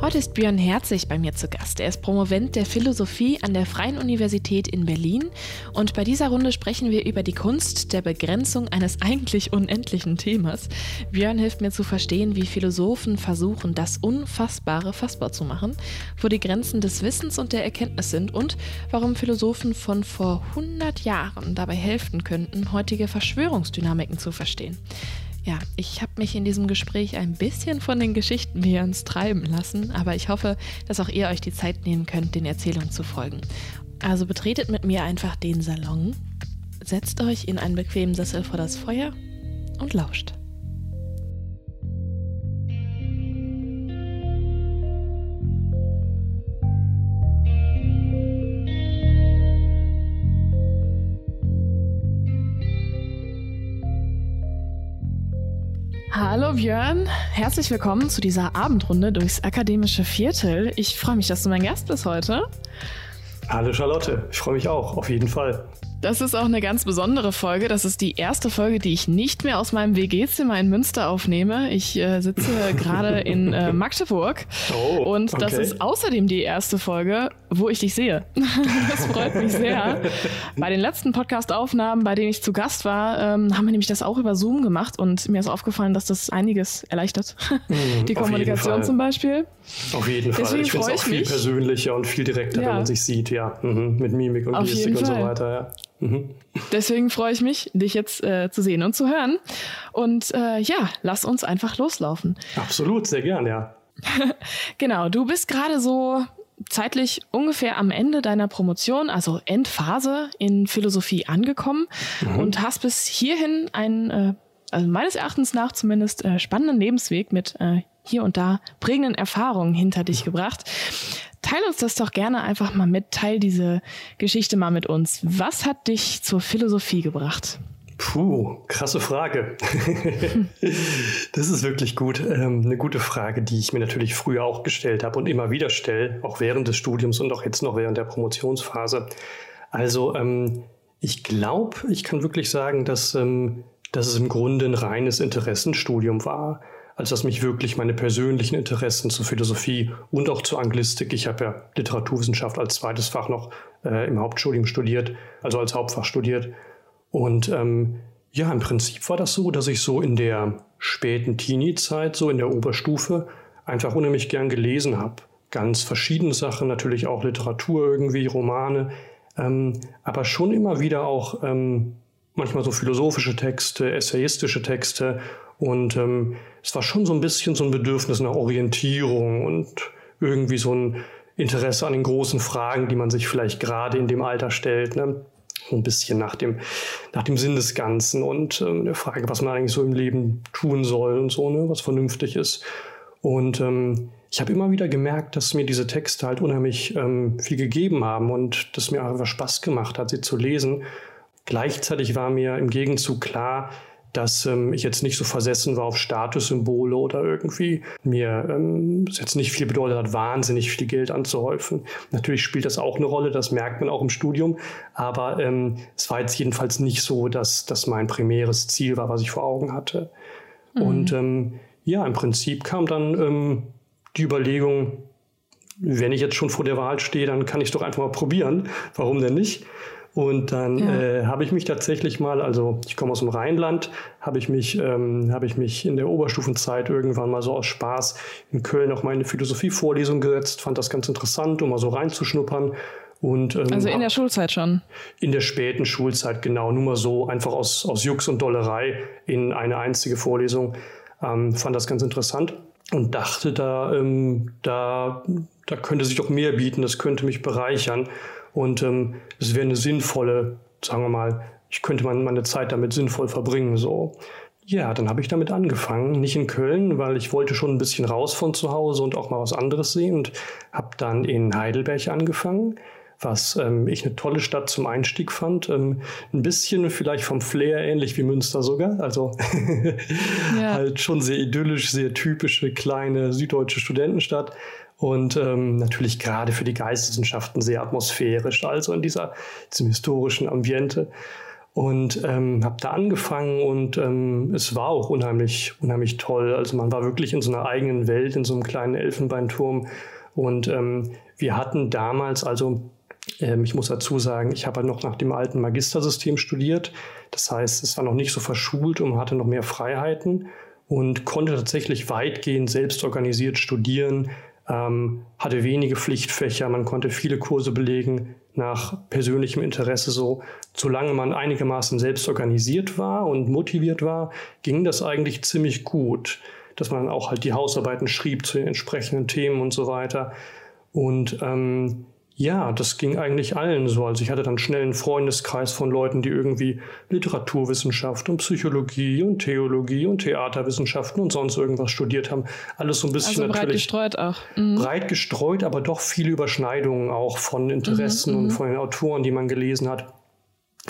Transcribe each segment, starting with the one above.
Heute ist Björn Herzig bei mir zu Gast. Er ist Promovent der Philosophie an der Freien Universität in Berlin. Und bei dieser Runde sprechen wir über die Kunst der Begrenzung eines eigentlich unendlichen Themas. Björn hilft mir zu verstehen, wie Philosophen versuchen, das Unfassbare fassbar zu machen, wo die Grenzen des Wissens und der Erkenntnis sind und warum Philosophen von vor 100 Jahren dabei helfen könnten, heutige Verschwörungsdynamiken zu verstehen. Ja, ich habe mich in diesem Gespräch ein bisschen von den Geschichten Björns treiben lassen, aber ich hoffe, dass auch ihr euch die Zeit nehmen könnt, den Erzählungen zu folgen. Also betretet mit mir einfach den Salon, setzt euch in einen bequemen Sessel vor das Feuer und lauscht. Hallo Björn, herzlich willkommen zu dieser Abendrunde durchs akademische Viertel. Ich freue mich, dass du mein Gast bist heute. Hallo Charlotte, ich freue mich auch, auf jeden Fall. Das ist auch eine ganz besondere Folge. Das ist die erste Folge, die ich nicht mehr aus meinem WG-Zimmer in Münster aufnehme. Ich äh, sitze gerade in äh, Magdeburg. Oh, und okay. das ist außerdem die erste Folge, wo ich dich sehe. das freut mich sehr. Bei den letzten Podcast-Aufnahmen, bei denen ich zu Gast war, ähm, haben wir nämlich das auch über Zoom gemacht und mir ist aufgefallen, dass das einiges erleichtert. Mm, die Kommunikation zum Beispiel. Auf jeden Fall. Deswegen ich finde es auch viel mich. persönlicher und viel direkter, ja. wenn man sich sieht, ja. Mhm. Mit Mimik und Gestik und so weiter, ja. Mhm. Deswegen freue ich mich, dich jetzt äh, zu sehen und zu hören. Und äh, ja, lass uns einfach loslaufen. Absolut, sehr gern, ja. genau, du bist gerade so zeitlich ungefähr am Ende deiner Promotion, also Endphase in Philosophie angekommen mhm. und hast bis hierhin einen, äh, also meines Erachtens nach zumindest, äh, spannenden Lebensweg mit äh, hier und da prägenden Erfahrungen hinter dich gebracht. Teil uns das doch gerne einfach mal mit, teil diese Geschichte mal mit uns. Was hat dich zur Philosophie gebracht? Puh, krasse Frage. das ist wirklich gut. Ähm, eine gute Frage, die ich mir natürlich früher auch gestellt habe und immer wieder stelle, auch während des Studiums und auch jetzt noch während der Promotionsphase. Also ähm, ich glaube, ich kann wirklich sagen, dass, ähm, dass es im Grunde ein reines Interessenstudium war als dass mich wirklich meine persönlichen Interessen zur Philosophie und auch zur Anglistik, ich habe ja Literaturwissenschaft als zweites Fach noch äh, im Hauptstudium studiert, also als Hauptfach studiert. Und ähm, ja, im Prinzip war das so, dass ich so in der späten Teenie-Zeit, so in der Oberstufe, einfach unheimlich gern gelesen habe. Ganz verschiedene Sachen, natürlich auch Literatur irgendwie, Romane, ähm, aber schon immer wieder auch ähm, manchmal so philosophische Texte, essayistische Texte und ähm, es war schon so ein bisschen so ein Bedürfnis nach Orientierung und irgendwie so ein Interesse an den großen Fragen, die man sich vielleicht gerade in dem Alter stellt. Ne? So ein bisschen nach dem, nach dem Sinn des Ganzen und ähm, der Frage, was man eigentlich so im Leben tun soll und so, ne? was vernünftig ist. Und ähm, ich habe immer wieder gemerkt, dass mir diese Texte halt unheimlich ähm, viel gegeben haben und dass mir einfach Spaß gemacht hat, sie zu lesen. Gleichzeitig war mir im Gegenzug klar, dass ähm, ich jetzt nicht so versessen war auf Statussymbole oder irgendwie mir ähm, es jetzt nicht viel bedeutet hat, wahnsinnig viel Geld anzuhäufen. Natürlich spielt das auch eine Rolle, das merkt man auch im Studium, aber ähm, es war jetzt jedenfalls nicht so, dass das mein primäres Ziel war, was ich vor Augen hatte. Mhm. Und ähm, ja, im Prinzip kam dann ähm, die Überlegung, wenn ich jetzt schon vor der Wahl stehe, dann kann ich es doch einfach mal probieren. Warum denn nicht? Und dann ja. äh, habe ich mich tatsächlich mal, also ich komme aus dem Rheinland, habe ich mich, ähm, habe ich mich in der Oberstufenzeit irgendwann mal so aus Spaß in Köln auch meine Philosophievorlesung gesetzt, fand das ganz interessant, um mal so reinzuschnuppern. Und, ähm, also in der Schulzeit schon? In der späten Schulzeit, genau. Nur mal so, einfach aus, aus Jux und Dollerei in eine einzige Vorlesung. Ähm, fand das ganz interessant und dachte, da, ähm, da, da könnte sich doch mehr bieten, das könnte mich bereichern. Und ähm, es wäre eine sinnvolle, sagen wir mal, ich könnte meine Zeit damit sinnvoll verbringen. So. ja, dann habe ich damit angefangen. Nicht in Köln, weil ich wollte schon ein bisschen raus von zu Hause und auch mal was anderes sehen und habe dann in Heidelberg angefangen was ähm, ich eine tolle Stadt zum Einstieg fand. Ähm, ein bisschen vielleicht vom Flair ähnlich wie Münster sogar. Also ja. halt schon sehr idyllisch, sehr typische kleine süddeutsche Studentenstadt. Und ähm, natürlich gerade für die Geisteswissenschaften sehr atmosphärisch, also in dieser, diesem historischen Ambiente. Und ähm, habe da angefangen und ähm, es war auch unheimlich, unheimlich toll. Also man war wirklich in so einer eigenen Welt, in so einem kleinen Elfenbeinturm. Und ähm, wir hatten damals also ähm, ich muss dazu sagen, ich habe noch nach dem alten Magistersystem studiert. Das heißt, es war noch nicht so verschult und hatte noch mehr Freiheiten und konnte tatsächlich weitgehend selbst organisiert studieren, ähm, hatte wenige Pflichtfächer, man konnte viele Kurse belegen nach persönlichem Interesse so. Solange man einigermaßen selbst organisiert war und motiviert war, ging das eigentlich ziemlich gut, dass man auch halt die Hausarbeiten schrieb zu den entsprechenden Themen und so weiter. Und ähm, ja, das ging eigentlich allen so. Also ich hatte dann schnell einen Freundeskreis von Leuten, die irgendwie Literaturwissenschaft und Psychologie und Theologie und Theaterwissenschaften und sonst irgendwas studiert haben. Alles so ein bisschen also breit natürlich gestreut auch. Mhm. Breit gestreut, aber doch viele Überschneidungen auch von Interessen mhm, und mhm. von den Autoren, die man gelesen hat.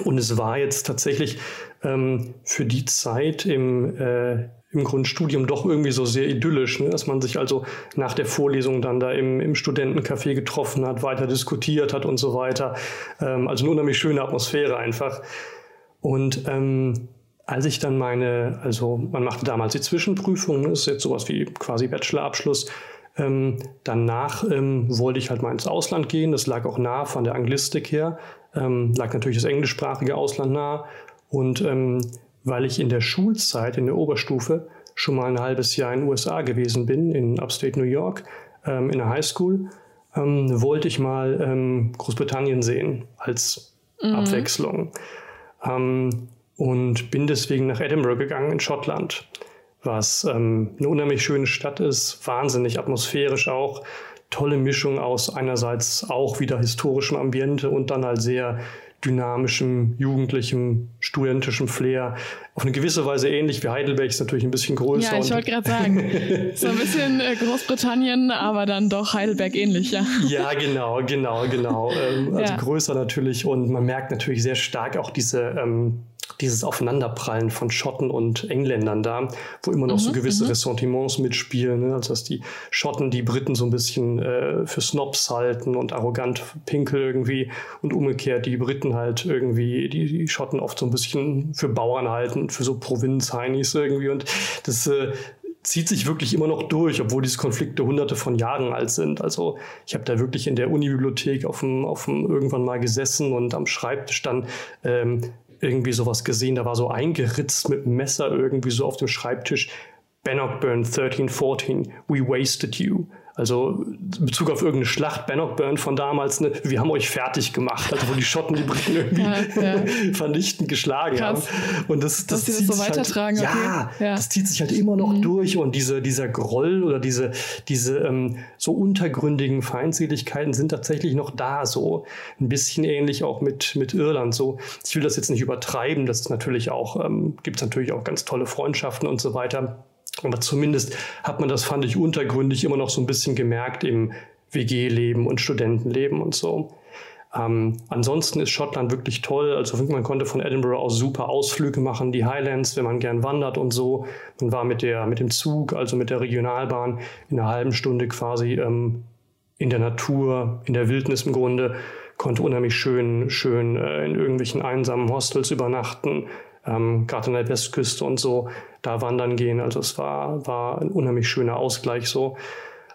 Und es war jetzt tatsächlich ähm, für die Zeit im äh, im Grundstudium doch irgendwie so sehr idyllisch, ne? dass man sich also nach der Vorlesung dann da im, im Studentencafé getroffen hat, weiter diskutiert hat und so weiter. Ähm, also eine unheimlich schöne Atmosphäre einfach. Und ähm, als ich dann meine, also man machte damals die Zwischenprüfung, ne? das ist jetzt sowas wie quasi Bachelorabschluss. Ähm, danach ähm, wollte ich halt mal ins Ausland gehen. Das lag auch nah von der Anglistik her. Ähm, lag natürlich das englischsprachige Ausland nah. Und ähm, weil ich in der Schulzeit, in der Oberstufe, schon mal ein halbes Jahr in den USA gewesen bin, in Upstate New York, ähm, in der Highschool, ähm, wollte ich mal ähm, Großbritannien sehen als mhm. Abwechslung. Ähm, und bin deswegen nach Edinburgh gegangen in Schottland, was ähm, eine unheimlich schöne Stadt ist, wahnsinnig atmosphärisch auch. Tolle Mischung aus einerseits auch wieder historischem Ambiente und dann halt sehr dynamischem, jugendlichem, studentischem Flair. Auf eine gewisse Weise ähnlich wie Heidelberg, ist natürlich ein bisschen größer. Ja, ich wollte gerade sagen, so ein bisschen äh, Großbritannien, aber dann doch Heidelberg ähnlich, ja. Ja, genau, genau, genau. Ähm, also ja. größer natürlich und man merkt natürlich sehr stark auch diese ähm, dieses Aufeinanderprallen von Schotten und Engländern da, wo immer noch mhm, so gewisse mhm. Ressentiments mitspielen. Ne? Also dass die Schotten die Briten so ein bisschen äh, für Snobs halten und arrogant pinkel irgendwie und umgekehrt die Briten halt irgendwie, die, die Schotten oft so ein bisschen für Bauern halten, für so Provinz-Heinis irgendwie und das äh, zieht sich wirklich immer noch durch, obwohl diese Konflikte hunderte von Jahren alt sind. Also ich habe da wirklich in der Unibibliothek auf dem, auf dem irgendwann mal gesessen und am Schreibtisch dann ähm, irgendwie sowas gesehen, da war so eingeritzt mit einem Messer irgendwie so auf dem Schreibtisch. Bannockburn 1314, we wasted you. Also in Bezug auf irgendeine Schlacht, Bannockburn von damals, ne, wir haben euch fertig gemacht, also wo die Schotten die Briten irgendwie ja, ja. vernichtend geschlagen Krass. haben. Und das, das, das zieht so weitertragen. Halt, ja, ja, das zieht sich halt immer noch mhm. durch und diese, dieser Groll oder diese, diese ähm, so untergründigen Feindseligkeiten sind tatsächlich noch da, so ein bisschen ähnlich auch mit, mit Irland. So, ich will das jetzt nicht übertreiben, das ist natürlich auch, ähm, gibt es natürlich auch ganz tolle Freundschaften und so weiter. Aber zumindest hat man das, fand ich, untergründig immer noch so ein bisschen gemerkt im WG-Leben und Studentenleben und so. Ähm, ansonsten ist Schottland wirklich toll. Also man konnte von Edinburgh aus super Ausflüge machen, die Highlands, wenn man gern wandert und so. Man war mit der mit dem Zug, also mit der Regionalbahn, in einer halben Stunde quasi ähm, in der Natur, in der Wildnis im Grunde, konnte unheimlich schön, schön äh, in irgendwelchen einsamen Hostels übernachten, ähm, gerade an der Westküste und so, da wandern gehen. Also es war, war ein unheimlich schöner Ausgleich so.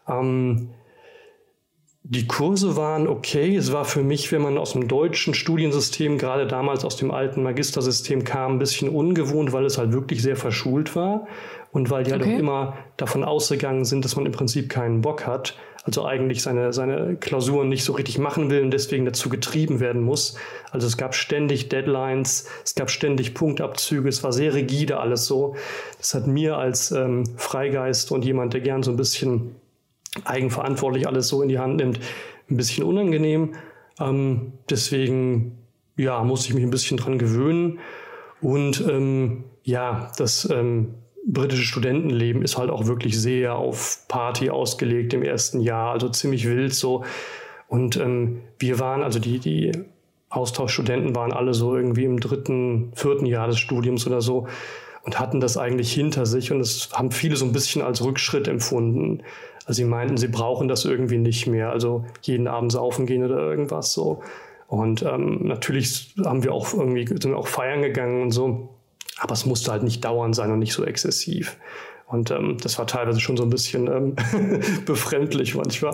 Ähm, die Kurse waren okay. Es war für mich, wenn man aus dem deutschen Studiensystem, gerade damals aus dem alten Magistersystem kam, ein bisschen ungewohnt, weil es halt wirklich sehr verschult war und weil die halt okay. auch immer davon ausgegangen sind, dass man im Prinzip keinen Bock hat also eigentlich seine, seine Klausuren nicht so richtig machen will und deswegen dazu getrieben werden muss. Also es gab ständig Deadlines, es gab ständig Punktabzüge, es war sehr rigide alles so. Das hat mir als ähm, Freigeist und jemand, der gern so ein bisschen eigenverantwortlich alles so in die Hand nimmt, ein bisschen unangenehm. Ähm, deswegen ja, musste ich mich ein bisschen dran gewöhnen. Und ähm, ja, das ähm, britische Studentenleben ist halt auch wirklich sehr auf Party ausgelegt im ersten Jahr, also ziemlich wild so. Und ähm, wir waren, also die, die Austauschstudenten waren alle so irgendwie im dritten, vierten Jahr des Studiums oder so und hatten das eigentlich hinter sich und es haben viele so ein bisschen als Rückschritt empfunden. Also sie meinten, sie brauchen das irgendwie nicht mehr, also jeden Abend saufen gehen oder irgendwas so. Und ähm, natürlich haben wir auch irgendwie sind auch feiern gegangen und so, aber es musste halt nicht dauernd sein und nicht so exzessiv. Und ähm, das war teilweise schon so ein bisschen ähm, befremdlich manchmal.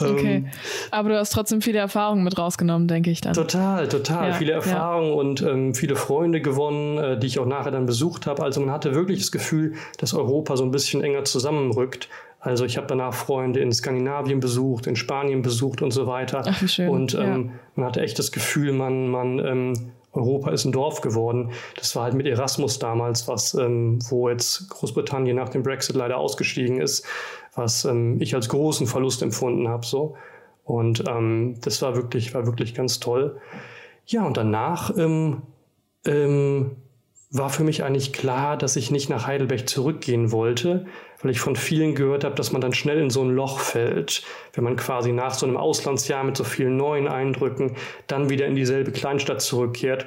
Okay. Ähm, Aber du hast trotzdem viele Erfahrungen mit rausgenommen, denke ich dann. Total, total. Ja, viele Erfahrungen ja. und ähm, viele Freunde gewonnen, äh, die ich auch nachher dann besucht habe. Also man hatte wirklich das Gefühl, dass Europa so ein bisschen enger zusammenrückt. Also ich habe danach Freunde in Skandinavien besucht, in Spanien besucht und so weiter. Ach, wie schön. Und ähm, ja. man hatte echt das Gefühl, man, man ähm, Europa ist ein Dorf geworden. Das war halt mit Erasmus damals, was, ähm, wo jetzt Großbritannien nach dem Brexit leider ausgestiegen ist, was ähm, ich als großen Verlust empfunden habe. So. Und ähm, das war wirklich, war wirklich ganz toll. Ja, und danach ähm, ähm, war für mich eigentlich klar, dass ich nicht nach Heidelberg zurückgehen wollte, weil ich von vielen gehört habe, dass man dann schnell in so ein Loch fällt, wenn man quasi nach so einem Auslandsjahr mit so vielen neuen Eindrücken dann wieder in dieselbe Kleinstadt zurückkehrt,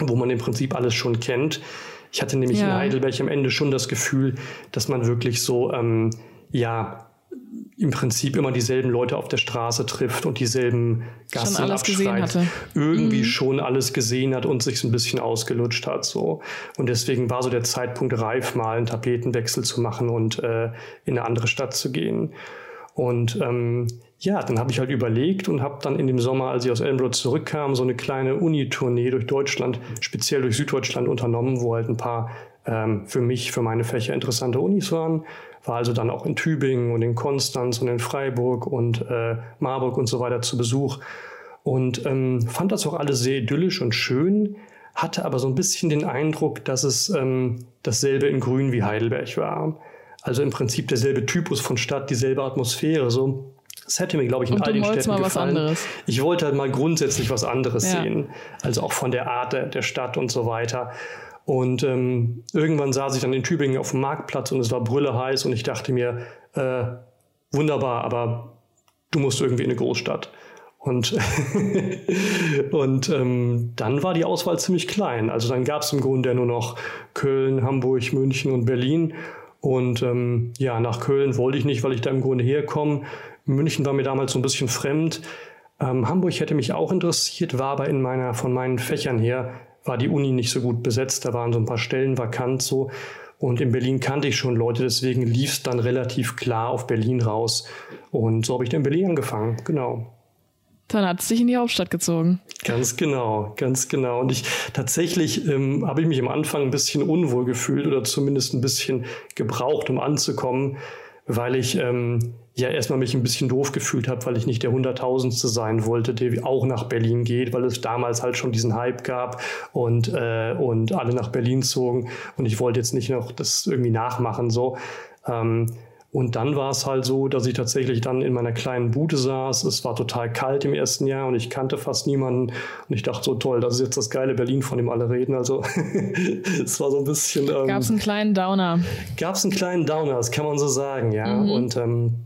wo man im Prinzip alles schon kennt. Ich hatte nämlich ja. in Heidelberg am Ende schon das Gefühl, dass man wirklich so, ähm, ja, im Prinzip immer dieselben Leute auf der Straße trifft und dieselben Gassen schon abschreit, irgendwie mhm. schon alles gesehen hat und sich ein bisschen ausgelutscht hat. So. Und deswegen war so der Zeitpunkt reif, mal einen Tapetenwechsel zu machen und äh, in eine andere Stadt zu gehen. Und ähm, ja, dann habe ich halt überlegt und habe dann in dem Sommer, als ich aus Edinburgh zurückkam, so eine kleine Uni-Tournee durch Deutschland, speziell durch Süddeutschland unternommen, wo halt ein paar ähm, für mich, für meine Fächer interessante Unis waren war also dann auch in Tübingen und in Konstanz und in Freiburg und äh, Marburg und so weiter zu Besuch und ähm, fand das auch alles sehr idyllisch und schön, hatte aber so ein bisschen den Eindruck, dass es ähm, dasselbe in Grün wie Heidelberg war. Also im Prinzip derselbe Typus von Stadt, dieselbe Atmosphäre. So, das hätte mir, glaube ich, in all den Städten mal gefallen. Was anderes. Ich wollte halt mal grundsätzlich was anderes ja. sehen. Also auch von der Art der, der Stadt und so weiter. Und ähm, irgendwann saß ich dann in Tübingen auf dem Marktplatz und es war brülle heiß und ich dachte mir, äh, wunderbar, aber du musst irgendwie in eine Großstadt. Und, und ähm, dann war die Auswahl ziemlich klein. Also dann gab es im Grunde nur noch Köln, Hamburg, München und Berlin. Und ähm, ja, nach Köln wollte ich nicht, weil ich da im Grunde herkomme. München war mir damals so ein bisschen fremd. Ähm, Hamburg hätte mich auch interessiert, war aber in meiner, von meinen Fächern her war die Uni nicht so gut besetzt, da waren so ein paar Stellen vakant so. Und in Berlin kannte ich schon Leute, deswegen lief es dann relativ klar auf Berlin raus. Und so habe ich dann in Berlin angefangen, genau. Dann hat es dich in die Hauptstadt gezogen. Ganz genau, ganz genau. Und ich tatsächlich ähm, habe ich mich am Anfang ein bisschen unwohl gefühlt oder zumindest ein bisschen gebraucht, um anzukommen, weil ich ähm, ja erstmal mich ein bisschen doof gefühlt habe, weil ich nicht der Hunderttausendste sein wollte, der auch nach Berlin geht, weil es damals halt schon diesen Hype gab und, äh, und alle nach Berlin zogen und ich wollte jetzt nicht noch das irgendwie nachmachen so. Ähm, und dann war es halt so, dass ich tatsächlich dann in meiner kleinen Bude saß. Es war total kalt im ersten Jahr und ich kannte fast niemanden. Und ich dachte so, toll, das ist jetzt das geile Berlin, von dem alle reden. Also es war so ein bisschen... Ähm, gab es einen kleinen Downer? Gab es einen kleinen Downer, das kann man so sagen, ja. Mhm. Und ähm,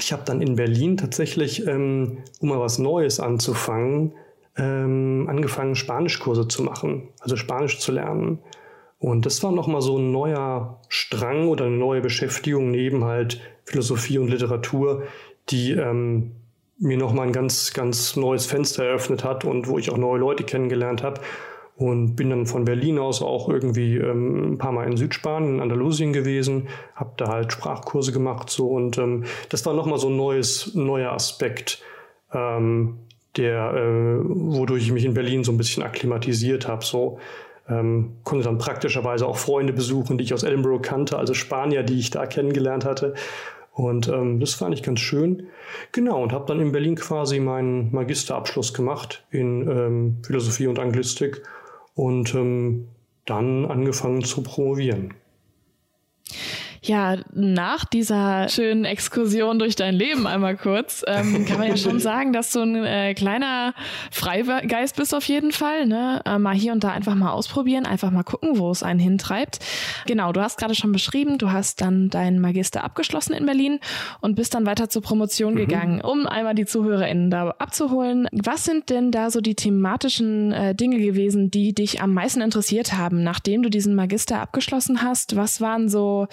ich habe dann in Berlin tatsächlich, ähm, um mal was Neues anzufangen, ähm, angefangen, Spanischkurse zu machen, also Spanisch zu lernen. Und das war nochmal so ein neuer Strang oder eine neue Beschäftigung neben halt Philosophie und Literatur, die ähm, mir nochmal ein ganz, ganz neues Fenster eröffnet hat und wo ich auch neue Leute kennengelernt habe und bin dann von Berlin aus auch irgendwie ähm, ein paar Mal in Südspanien, in Andalusien gewesen, habe da halt Sprachkurse gemacht so und ähm, das war nochmal so ein neues, neuer Aspekt, ähm, der, äh, wodurch ich mich in Berlin so ein bisschen akklimatisiert habe. So ähm, konnte dann praktischerweise auch Freunde besuchen, die ich aus Edinburgh kannte, also Spanier, die ich da kennengelernt hatte. Und ähm, das fand ich ganz schön. Genau, und habe dann in Berlin quasi meinen Magisterabschluss gemacht in ähm, Philosophie und Anglistik und ähm, dann angefangen zu promovieren. Ja, nach dieser schönen Exkursion durch dein Leben einmal kurz, ähm, kann man ja schon sagen, dass du ein äh, kleiner Freigeist bist auf jeden Fall. Ne? Äh, mal hier und da einfach mal ausprobieren, einfach mal gucken, wo es einen hintreibt. Genau, du hast gerade schon beschrieben, du hast dann deinen Magister abgeschlossen in Berlin und bist dann weiter zur Promotion mhm. gegangen, um einmal die ZuhörerInnen da abzuholen. Was sind denn da so die thematischen äh, Dinge gewesen, die dich am meisten interessiert haben, nachdem du diesen Magister abgeschlossen hast? Was waren so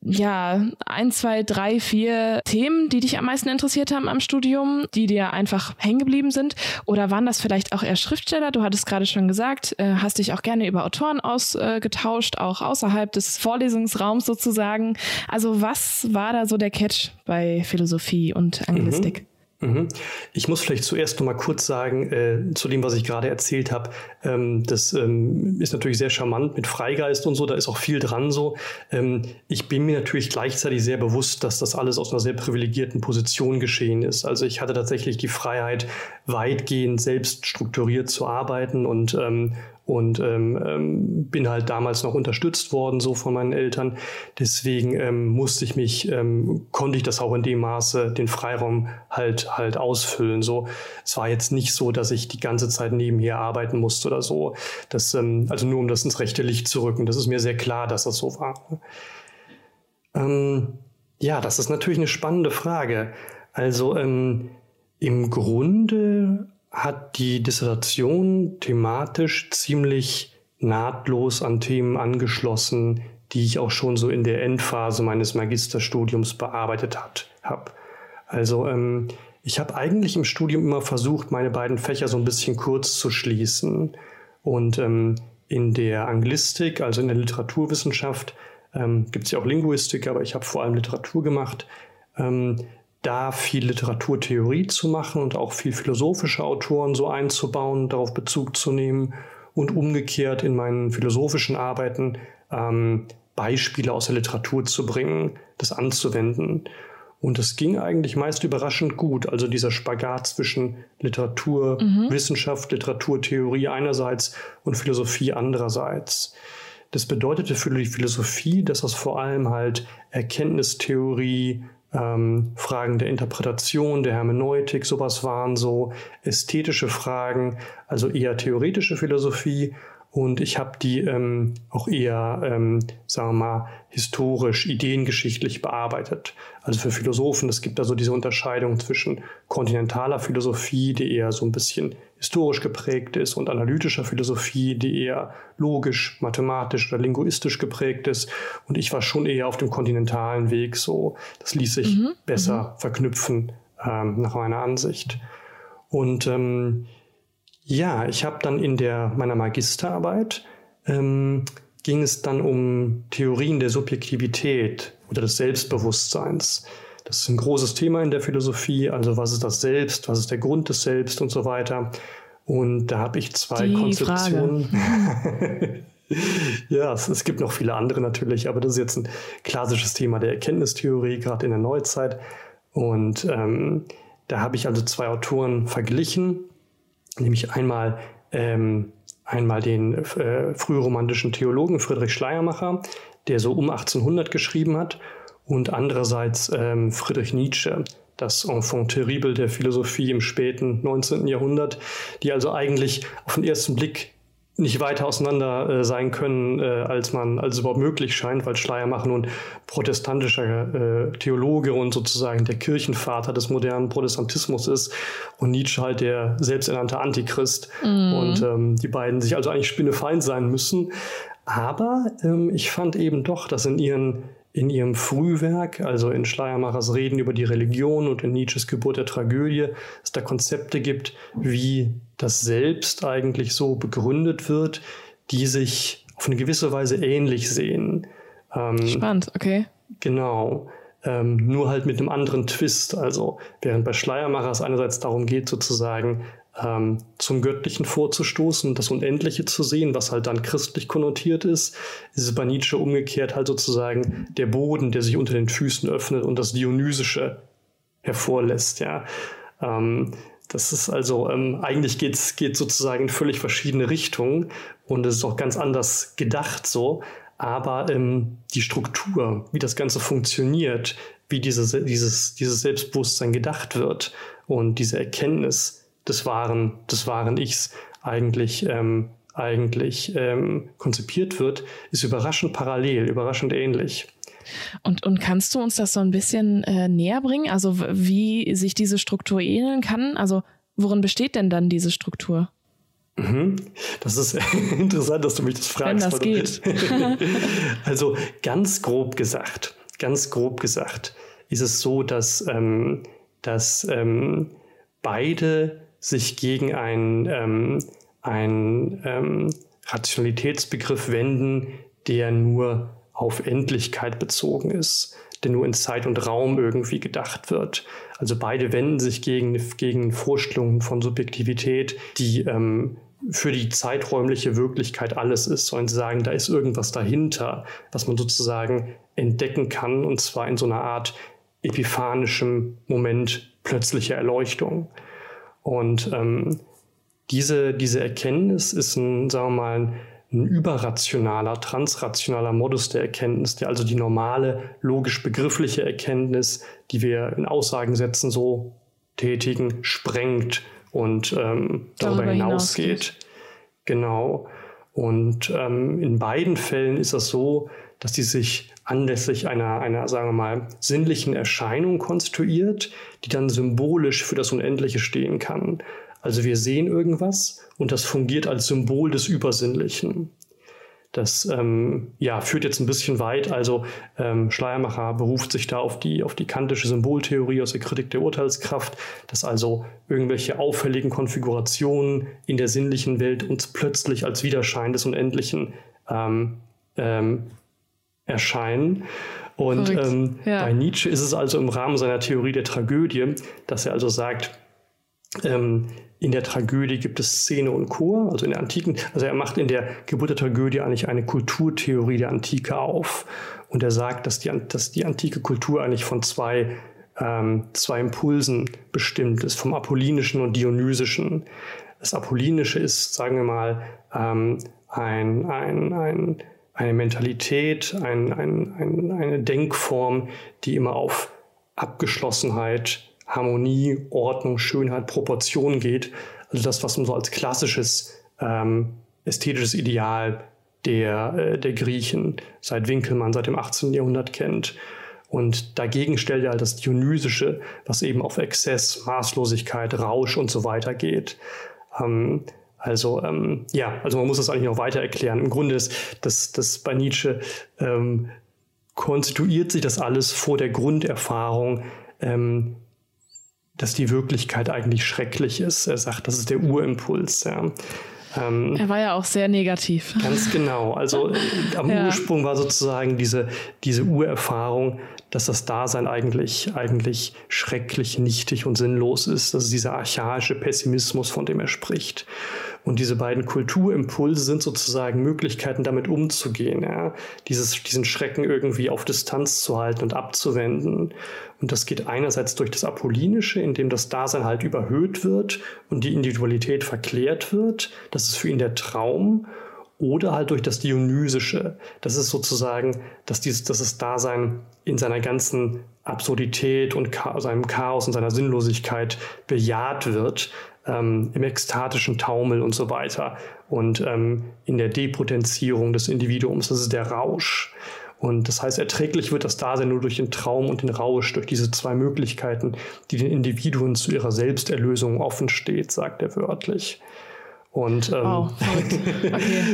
ja, ein, zwei, drei, vier Themen, die dich am meisten interessiert haben am Studium, die dir einfach hängen geblieben sind? Oder waren das vielleicht auch eher Schriftsteller? Du hattest gerade schon gesagt, äh, hast dich auch gerne über Autoren ausgetauscht, auch außerhalb des Vorlesungsraums sozusagen. Also was war da so der Catch bei Philosophie und Anglistik? Mhm. Mhm. Ich muss vielleicht zuerst noch mal kurz sagen, äh, zu dem, was ich gerade erzählt habe, ähm, das ähm, ist natürlich sehr charmant mit Freigeist und so, da ist auch viel dran so. Ähm, ich bin mir natürlich gleichzeitig sehr bewusst, dass das alles aus einer sehr privilegierten Position geschehen ist. Also ich hatte tatsächlich die Freiheit, weitgehend selbst strukturiert zu arbeiten und ähm, und ähm, ähm, bin halt damals noch unterstützt worden so von meinen Eltern. Deswegen ähm, musste ich mich, ähm, konnte ich das auch in dem Maße den Freiraum halt halt ausfüllen. So, es war jetzt nicht so, dass ich die ganze Zeit nebenher arbeiten musste oder so. Das, ähm, also nur um das ins rechte Licht zu rücken. Das ist mir sehr klar, dass das so war. Ähm, ja, das ist natürlich eine spannende Frage. Also ähm, im Grunde hat die Dissertation thematisch ziemlich nahtlos an Themen angeschlossen, die ich auch schon so in der Endphase meines Magisterstudiums bearbeitet habe. Also ähm, ich habe eigentlich im Studium immer versucht, meine beiden Fächer so ein bisschen kurz zu schließen. Und ähm, in der Anglistik, also in der Literaturwissenschaft, ähm, gibt es ja auch Linguistik, aber ich habe vor allem Literatur gemacht. Ähm, da viel Literaturtheorie zu machen und auch viel philosophische Autoren so einzubauen, darauf Bezug zu nehmen und umgekehrt in meinen philosophischen Arbeiten ähm, Beispiele aus der Literatur zu bringen, das anzuwenden. Und es ging eigentlich meist überraschend gut. Also dieser Spagat zwischen Literaturwissenschaft, mhm. Literaturtheorie einerseits und Philosophie andererseits. Das bedeutete für die Philosophie, dass das vor allem halt Erkenntnistheorie, ähm, Fragen der Interpretation, der Hermeneutik, sowas waren so ästhetische Fragen, also eher theoretische Philosophie. Und ich habe die ähm, auch eher, ähm, sagen wir mal, historisch, ideengeschichtlich bearbeitet. Also für Philosophen, es gibt da so diese Unterscheidung zwischen kontinentaler Philosophie, die eher so ein bisschen historisch geprägt ist und analytischer Philosophie, die eher logisch, mathematisch oder linguistisch geprägt ist. Und ich war schon eher auf dem kontinentalen Weg so. Das ließ sich mhm. besser mhm. verknüpfen ähm, nach meiner Ansicht. Und ähm, ja, ich habe dann in der meiner Magisterarbeit ähm, ging es dann um Theorien der Subjektivität oder des Selbstbewusstseins. Das ist ein großes Thema in der Philosophie. Also was ist das Selbst? Was ist der Grund des Selbst und so weiter? Und da habe ich zwei Die Konzeptionen. ja, es, es, gibt noch viele andere natürlich, aber das ist jetzt ein klassisches Thema der Erkenntnistheorie, gerade in der Neuzeit. Und ähm, da habe ich also zwei Autoren verglichen, nämlich einmal, ähm, einmal den äh, frühromantischen Theologen Friedrich Schleiermacher, der so um 1800 geschrieben hat, und andererseits ähm, Friedrich Nietzsche, das Enfant terrible der Philosophie im späten 19. Jahrhundert, die also eigentlich auf den ersten Blick nicht weiter auseinander äh, sein können, äh, als man, als überhaupt möglich scheint, weil Schleiermacher nun protestantischer äh, Theologe und sozusagen der Kirchenvater des modernen Protestantismus ist und Nietzsche halt der selbsternannte Antichrist mm. und ähm, die beiden sich also eigentlich Spinnefeind sein müssen. Aber ähm, ich fand eben doch, dass in ihren in ihrem Frühwerk, also in Schleiermachers Reden über die Religion und in Nietzsches Geburt der Tragödie, es da Konzepte gibt, wie das Selbst eigentlich so begründet wird, die sich auf eine gewisse Weise ähnlich sehen. Ähm, Spannend, okay. Genau. Ähm, nur halt mit einem anderen Twist. Also während bei Schleiermacher es einerseits darum geht, sozusagen ähm, zum Göttlichen vorzustoßen, das Unendliche zu sehen, was halt dann christlich konnotiert ist, ist es bei Nietzsche umgekehrt halt sozusagen der Boden, der sich unter den Füßen öffnet und das Dionysische hervorlässt, ja. Ähm, das ist also, ähm, eigentlich geht's, geht sozusagen in völlig verschiedene Richtungen und es ist auch ganz anders gedacht so. aber ähm, die Struktur, wie das Ganze funktioniert, wie diese, dieses, dieses Selbstbewusstsein gedacht wird und diese Erkenntnis des wahren, des wahren Ichs eigentlich, ähm, eigentlich ähm, konzipiert wird, ist überraschend parallel, überraschend ähnlich. Und, und kannst du uns das so ein bisschen äh, näher bringen? Also wie sich diese Struktur ähneln kann? Also worin besteht denn dann diese Struktur? Mhm. Das ist interessant, dass du mich das fragst. Wenn das geht. also ganz grob gesagt, ganz grob gesagt, ist es so, dass, ähm, dass ähm, beide sich gegen einen, ähm, einen ähm, Rationalitätsbegriff wenden, der nur auf Endlichkeit bezogen ist, der nur in Zeit und Raum irgendwie gedacht wird. Also beide wenden sich gegen, gegen Vorstellungen von Subjektivität, die ähm, für die zeiträumliche Wirklichkeit alles ist, sondern sie sagen, da ist irgendwas dahinter, was man sozusagen entdecken kann, und zwar in so einer Art epiphanischem Moment plötzlicher Erleuchtung. Und ähm, diese, diese Erkenntnis ist ein, sagen wir mal, überrationaler, transrationaler Modus der Erkenntnis, der also die normale, logisch-begriffliche Erkenntnis, die wir in Aussagensätzen so tätigen, sprengt und ähm, darüber, darüber hinausgeht. Genau. Und ähm, in beiden Fällen ist das so, dass die sich anlässlich einer, einer, sagen wir mal, sinnlichen Erscheinung konstruiert, die dann symbolisch für das Unendliche stehen kann. Also wir sehen irgendwas und das fungiert als Symbol des Übersinnlichen. Das ähm, ja, führt jetzt ein bisschen weit. Also ähm, Schleiermacher beruft sich da auf die, auf die kantische Symboltheorie aus der Kritik der Urteilskraft, dass also irgendwelche auffälligen Konfigurationen in der sinnlichen Welt uns plötzlich als Widerschein des Unendlichen ähm, ähm erscheinen. Und ähm, ja. bei Nietzsche ist es also im Rahmen seiner Theorie der Tragödie, dass er also sagt, ähm, in der Tragödie gibt es Szene und Chor, also in der Antiken. Also er macht in der Geburt der Tragödie eigentlich eine Kulturtheorie der Antike auf. Und er sagt, dass die, dass die antike Kultur eigentlich von zwei, ähm, zwei Impulsen bestimmt ist, vom Apollinischen und Dionysischen. Das Apollinische ist, sagen wir mal, ähm, ein, ein, ein, eine Mentalität, ein, ein, ein, eine Denkform, die immer auf Abgeschlossenheit, Harmonie, Ordnung, Schönheit, Proportion geht. Also das, was man so als klassisches ähm, ästhetisches Ideal der, äh, der Griechen seit Winkelmann, seit dem 18. Jahrhundert kennt. Und dagegen stellt er halt das Dionysische, was eben auf Exzess, Maßlosigkeit, Rausch und so weiter geht. Ähm, also ähm, ja, also man muss das eigentlich noch weiter erklären. Im Grunde ist das, das bei Nietzsche ähm, konstituiert sich das alles vor der Grunderfahrung, ähm, dass die Wirklichkeit eigentlich schrecklich ist. Er sagt, das ist der Urimpuls. Ja. Ähm, er war ja auch sehr negativ. Ganz genau. Also am ja. Ursprung war sozusagen diese, diese Urerfahrung, dass das Dasein eigentlich, eigentlich schrecklich, nichtig und sinnlos ist. Das ist dieser archaische Pessimismus, von dem er spricht. Und diese beiden Kulturimpulse sind sozusagen Möglichkeiten, damit umzugehen, ja? Dieses, diesen Schrecken irgendwie auf Distanz zu halten und abzuwenden. Und das geht einerseits durch das Apollinische, indem das Dasein halt überhöht wird und die Individualität verklärt wird. Das ist für ihn der Traum. Oder halt durch das Dionysische. Das ist sozusagen, dass dieses, dass das Dasein in seiner ganzen Absurdität und seinem Chaos und seiner Sinnlosigkeit bejaht wird ähm, im ekstatischen Taumel und so weiter und ähm, in der Depotenzierung des Individuums. Das ist der Rausch. Und das heißt, erträglich wird das Dasein nur durch den Traum und den Rausch, durch diese zwei Möglichkeiten, die den Individuen zu ihrer Selbsterlösung offen steht, sagt er wörtlich. Und ähm, wow, okay.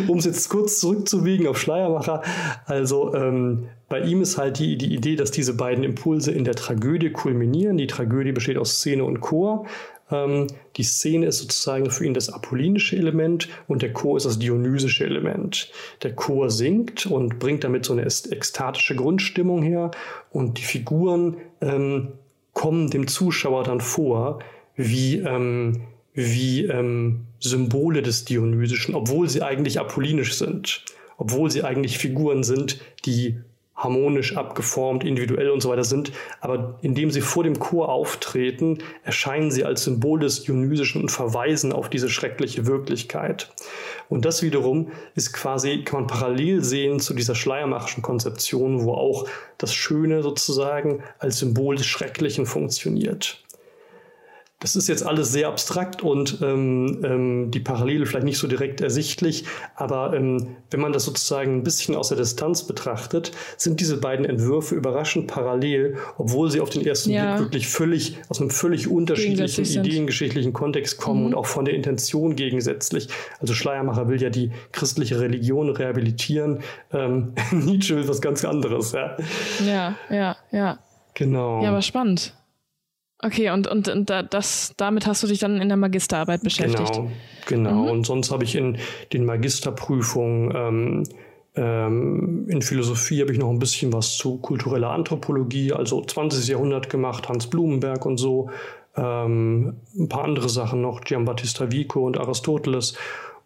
um es jetzt kurz zurückzuwiegen auf Schleiermacher, also ähm, bei ihm ist halt die, die Idee, dass diese beiden Impulse in der Tragödie kulminieren. Die Tragödie besteht aus Szene und Chor. Ähm, die Szene ist sozusagen für ihn das apollinische Element und der Chor ist das dionysische Element. Der Chor singt und bringt damit so eine ekstatische Grundstimmung her und die Figuren ähm, kommen dem Zuschauer dann vor wie, ähm, wie ähm, Symbole des Dionysischen, obwohl sie eigentlich apollinisch sind, obwohl sie eigentlich Figuren sind, die harmonisch abgeformt, individuell und so weiter sind, aber indem sie vor dem Chor auftreten, erscheinen sie als Symbol des Dionysischen und verweisen auf diese schreckliche Wirklichkeit. Und das wiederum ist quasi, kann man parallel sehen zu dieser schleiermachischen Konzeption, wo auch das Schöne sozusagen als Symbol des Schrecklichen funktioniert. Das ist jetzt alles sehr abstrakt und ähm, ähm, die Parallele vielleicht nicht so direkt ersichtlich, aber ähm, wenn man das sozusagen ein bisschen aus der Distanz betrachtet, sind diese beiden Entwürfe überraschend parallel, obwohl sie auf den ersten ja. Blick wirklich völlig aus einem völlig unterschiedlichen ideengeschichtlichen Kontext kommen mhm. und auch von der Intention gegensätzlich. Also Schleiermacher will ja die christliche Religion rehabilitieren, ähm, Nietzsche will was ganz anderes. Ja, ja, ja. ja. Genau. Ja, aber spannend. Okay, und, und, und das, damit hast du dich dann in der Magisterarbeit beschäftigt? Genau, genau. Mhm. Und sonst habe ich in den Magisterprüfungen ähm, ähm, in Philosophie habe ich noch ein bisschen was zu kultureller Anthropologie, also 20. Jahrhundert gemacht, Hans Blumenberg und so. Ähm, ein paar andere Sachen noch, Giambattista Vico und Aristoteles.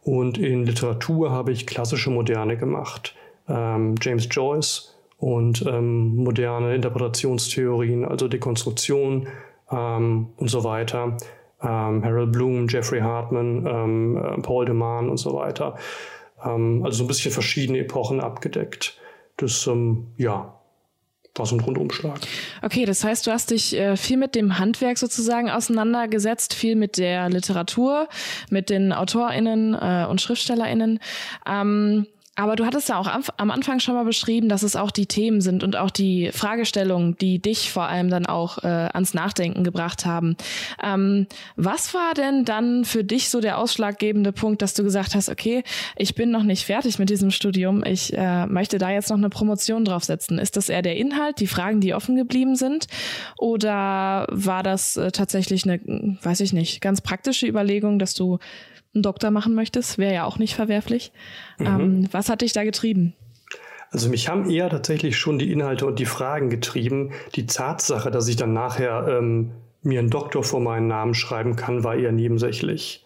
Und in Literatur habe ich klassische Moderne gemacht. Ähm, James Joyce und ähm, moderne Interpretationstheorien, also Dekonstruktion, ähm, und so weiter. Ähm, Harold Bloom, Jeffrey Hartman, ähm, äh, Paul de Man und so weiter. Ähm, also so ein bisschen verschiedene Epochen abgedeckt. Das, ähm, ja, war so ein Rundumschlag. Okay, das heißt, du hast dich äh, viel mit dem Handwerk sozusagen auseinandergesetzt, viel mit der Literatur, mit den AutorInnen äh, und SchriftstellerInnen. Ähm, aber du hattest ja auch am Anfang schon mal beschrieben, dass es auch die Themen sind und auch die Fragestellungen, die dich vor allem dann auch äh, ans Nachdenken gebracht haben. Ähm, was war denn dann für dich so der ausschlaggebende Punkt, dass du gesagt hast, okay, ich bin noch nicht fertig mit diesem Studium, ich äh, möchte da jetzt noch eine Promotion draufsetzen? Ist das eher der Inhalt, die Fragen, die offen geblieben sind? Oder war das äh, tatsächlich eine, weiß ich nicht, ganz praktische Überlegung, dass du einen Doktor machen möchtest, wäre ja auch nicht verwerflich. Mhm. Ähm, was hat dich da getrieben? Also mich haben eher tatsächlich schon die Inhalte und die Fragen getrieben. Die Tatsache, dass ich dann nachher ähm, mir einen Doktor vor meinen Namen schreiben kann, war eher nebensächlich.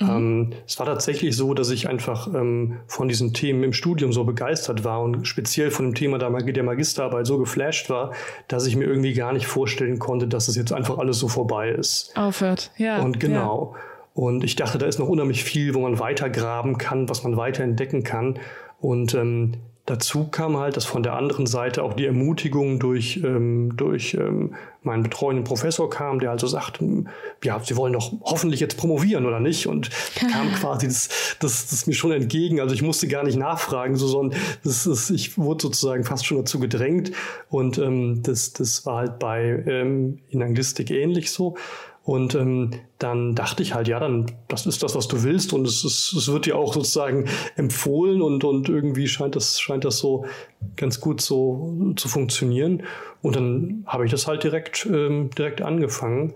Mhm. Ähm, es war tatsächlich so, dass ich einfach ähm, von diesen Themen im Studium so begeistert war und speziell von dem Thema der, Mag der Magisterarbeit so geflasht war, dass ich mir irgendwie gar nicht vorstellen konnte, dass es jetzt einfach alles so vorbei ist. Aufhört, ja. Und genau. Ja. Und ich dachte, da ist noch unheimlich viel, wo man weiter graben kann, was man weiter entdecken kann. Und ähm, dazu kam halt, dass von der anderen Seite auch die Ermutigung durch, ähm, durch ähm, meinen betreuenden Professor kam, der also sagt, hm, ja, Sie wollen doch hoffentlich jetzt promovieren oder nicht? Und kam quasi das, das, das mir schon entgegen. Also ich musste gar nicht nachfragen, so, sondern das ist, ich wurde sozusagen fast schon dazu gedrängt. Und ähm, das, das war halt bei ähm, in Anglistik ähnlich so. Und ähm, dann dachte ich halt, ja, dann das ist das, was du willst und es, ist, es wird dir auch sozusagen empfohlen und, und irgendwie scheint das, scheint das so ganz gut so zu funktionieren. Und dann habe ich das halt direkt, ähm, direkt angefangen.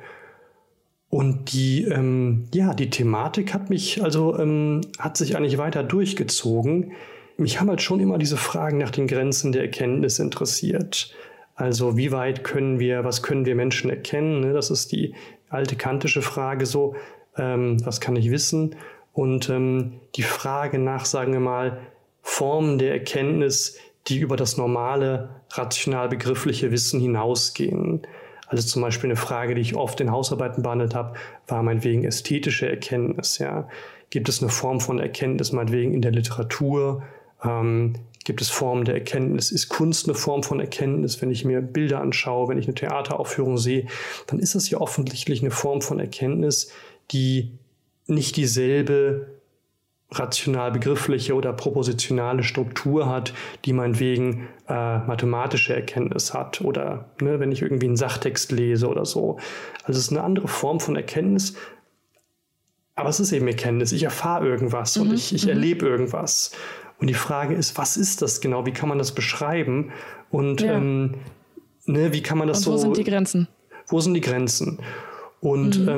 Und die, ähm, ja, die Thematik hat mich, also ähm, hat sich eigentlich weiter durchgezogen. Mich haben halt schon immer diese Fragen nach den Grenzen der Erkenntnis interessiert. Also wie weit können wir, was können wir Menschen erkennen? Ne? Das ist die alte kantische Frage so, ähm, was kann ich wissen? Und ähm, die Frage nach, sagen wir mal, Formen der Erkenntnis, die über das normale, rational begriffliche Wissen hinausgehen. Also zum Beispiel eine Frage, die ich oft in Hausarbeiten behandelt habe, war meinetwegen ästhetische Erkenntnis. Ja. Gibt es eine Form von Erkenntnis meinetwegen in der Literatur? Ähm, gibt es Formen der Erkenntnis? Ist Kunst eine Form von Erkenntnis? Wenn ich mir Bilder anschaue, wenn ich eine Theateraufführung sehe, dann ist es ja offensichtlich eine Form von Erkenntnis, die nicht dieselbe rational begriffliche oder propositionale Struktur hat, die meinetwegen äh, mathematische Erkenntnis hat oder ne, wenn ich irgendwie einen Sachtext lese oder so. Also es ist eine andere Form von Erkenntnis, aber es ist eben Erkenntnis. Ich erfahre irgendwas mhm. und ich, ich mhm. erlebe irgendwas. Und die Frage ist, was ist das genau? Wie kann man das beschreiben? Und ja. ähm, ne, wie kann man das und so. Wo sind die Grenzen? Wo sind die Grenzen? Und mhm.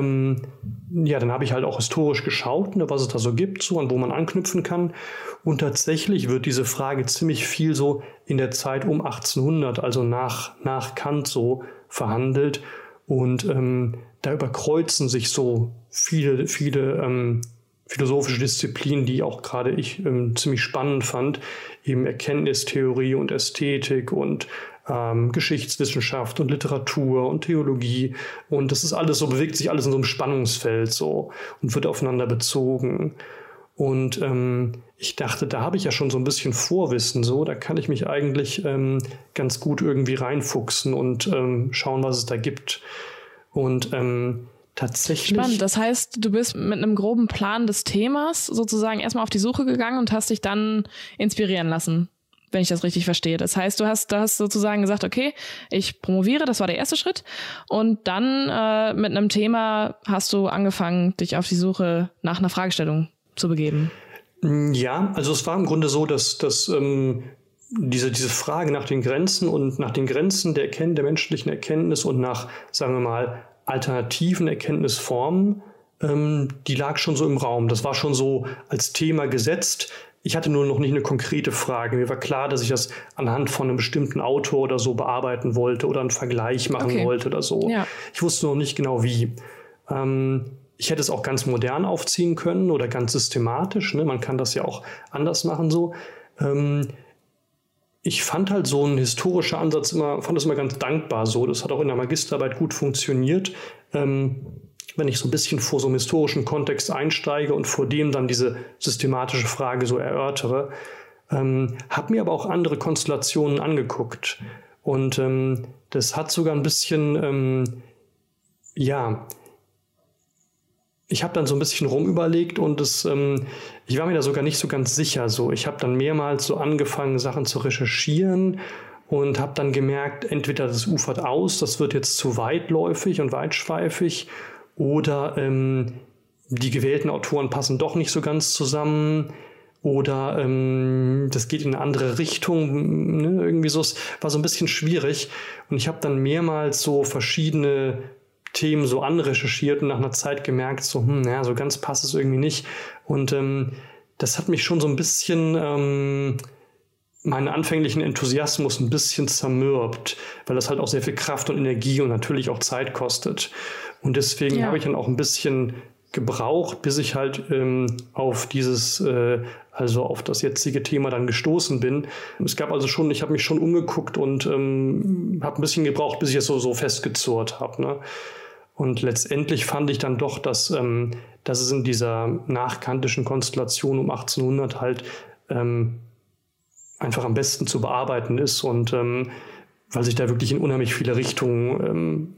ähm, ja, dann habe ich halt auch historisch geschaut, ne, was es da so gibt, so und wo man anknüpfen kann. Und tatsächlich wird diese Frage ziemlich viel so in der Zeit um 1800, also nach, nach Kant so verhandelt. Und ähm, da überkreuzen sich so viele, viele ähm, philosophische Disziplinen, die auch gerade ich ähm, ziemlich spannend fand, eben Erkenntnistheorie und Ästhetik und ähm, Geschichtswissenschaft und Literatur und Theologie. Und das ist alles so, bewegt sich alles in so einem Spannungsfeld so und wird aufeinander bezogen. Und ähm, ich dachte, da habe ich ja schon so ein bisschen Vorwissen, so, da kann ich mich eigentlich ähm, ganz gut irgendwie reinfuchsen und ähm, schauen, was es da gibt. Und ähm, tatsächlich. Spannend. Das heißt, du bist mit einem groben Plan des Themas sozusagen erstmal auf die Suche gegangen und hast dich dann inspirieren lassen wenn ich das richtig verstehe. Das heißt, du hast, du hast sozusagen gesagt, okay, ich promoviere, das war der erste Schritt. Und dann äh, mit einem Thema hast du angefangen, dich auf die Suche nach einer Fragestellung zu begeben. Ja, also es war im Grunde so, dass, dass ähm, diese, diese Frage nach den Grenzen und nach den Grenzen der, Erkenn der menschlichen Erkenntnis und nach, sagen wir mal, alternativen Erkenntnisformen, ähm, die lag schon so im Raum. Das war schon so als Thema gesetzt. Ich hatte nur noch nicht eine konkrete Frage. Mir war klar, dass ich das anhand von einem bestimmten Autor oder so bearbeiten wollte oder einen Vergleich machen okay. wollte oder so. Ja. Ich wusste noch nicht genau wie. Ähm, ich hätte es auch ganz modern aufziehen können oder ganz systematisch. Ne? Man kann das ja auch anders machen so. Ähm, ich fand halt so ein historischer Ansatz immer, fand das immer ganz dankbar so. Das hat auch in der Magisterarbeit gut funktioniert. Ähm, wenn ich so ein bisschen vor so einem historischen Kontext einsteige und vor dem dann diese systematische Frage so erörtere, ähm, habe mir aber auch andere Konstellationen angeguckt. Und ähm, das hat sogar ein bisschen, ähm, ja, ich habe dann so ein bisschen rumüberlegt und es, ähm, ich war mir da sogar nicht so ganz sicher. So, ich habe dann mehrmals so angefangen, Sachen zu recherchieren und habe dann gemerkt, entweder das ufert aus, das wird jetzt zu weitläufig und weitschweifig oder ähm, die gewählten Autoren passen doch nicht so ganz zusammen oder ähm, das geht in eine andere Richtung. Ne? Irgendwie so, es war so ein bisschen schwierig. Und ich habe dann mehrmals so verschiedene Themen so anrecherchiert und nach einer Zeit gemerkt, so, hm, naja, so ganz passt es irgendwie nicht. Und ähm, das hat mich schon so ein bisschen ähm, meinen anfänglichen Enthusiasmus ein bisschen zermürbt, weil das halt auch sehr viel Kraft und Energie und natürlich auch Zeit kostet. Und deswegen ja. habe ich dann auch ein bisschen gebraucht, bis ich halt ähm, auf dieses, äh, also auf das jetzige Thema dann gestoßen bin. Es gab also schon, ich habe mich schon umgeguckt und ähm, habe ein bisschen gebraucht, bis ich es so, so festgezurrt habe. Ne? Und letztendlich fand ich dann doch, dass, ähm, dass es in dieser nachkantischen Konstellation um 1800 halt ähm, einfach am besten zu bearbeiten ist und ähm, weil sich da wirklich in unheimlich viele Richtungen ähm,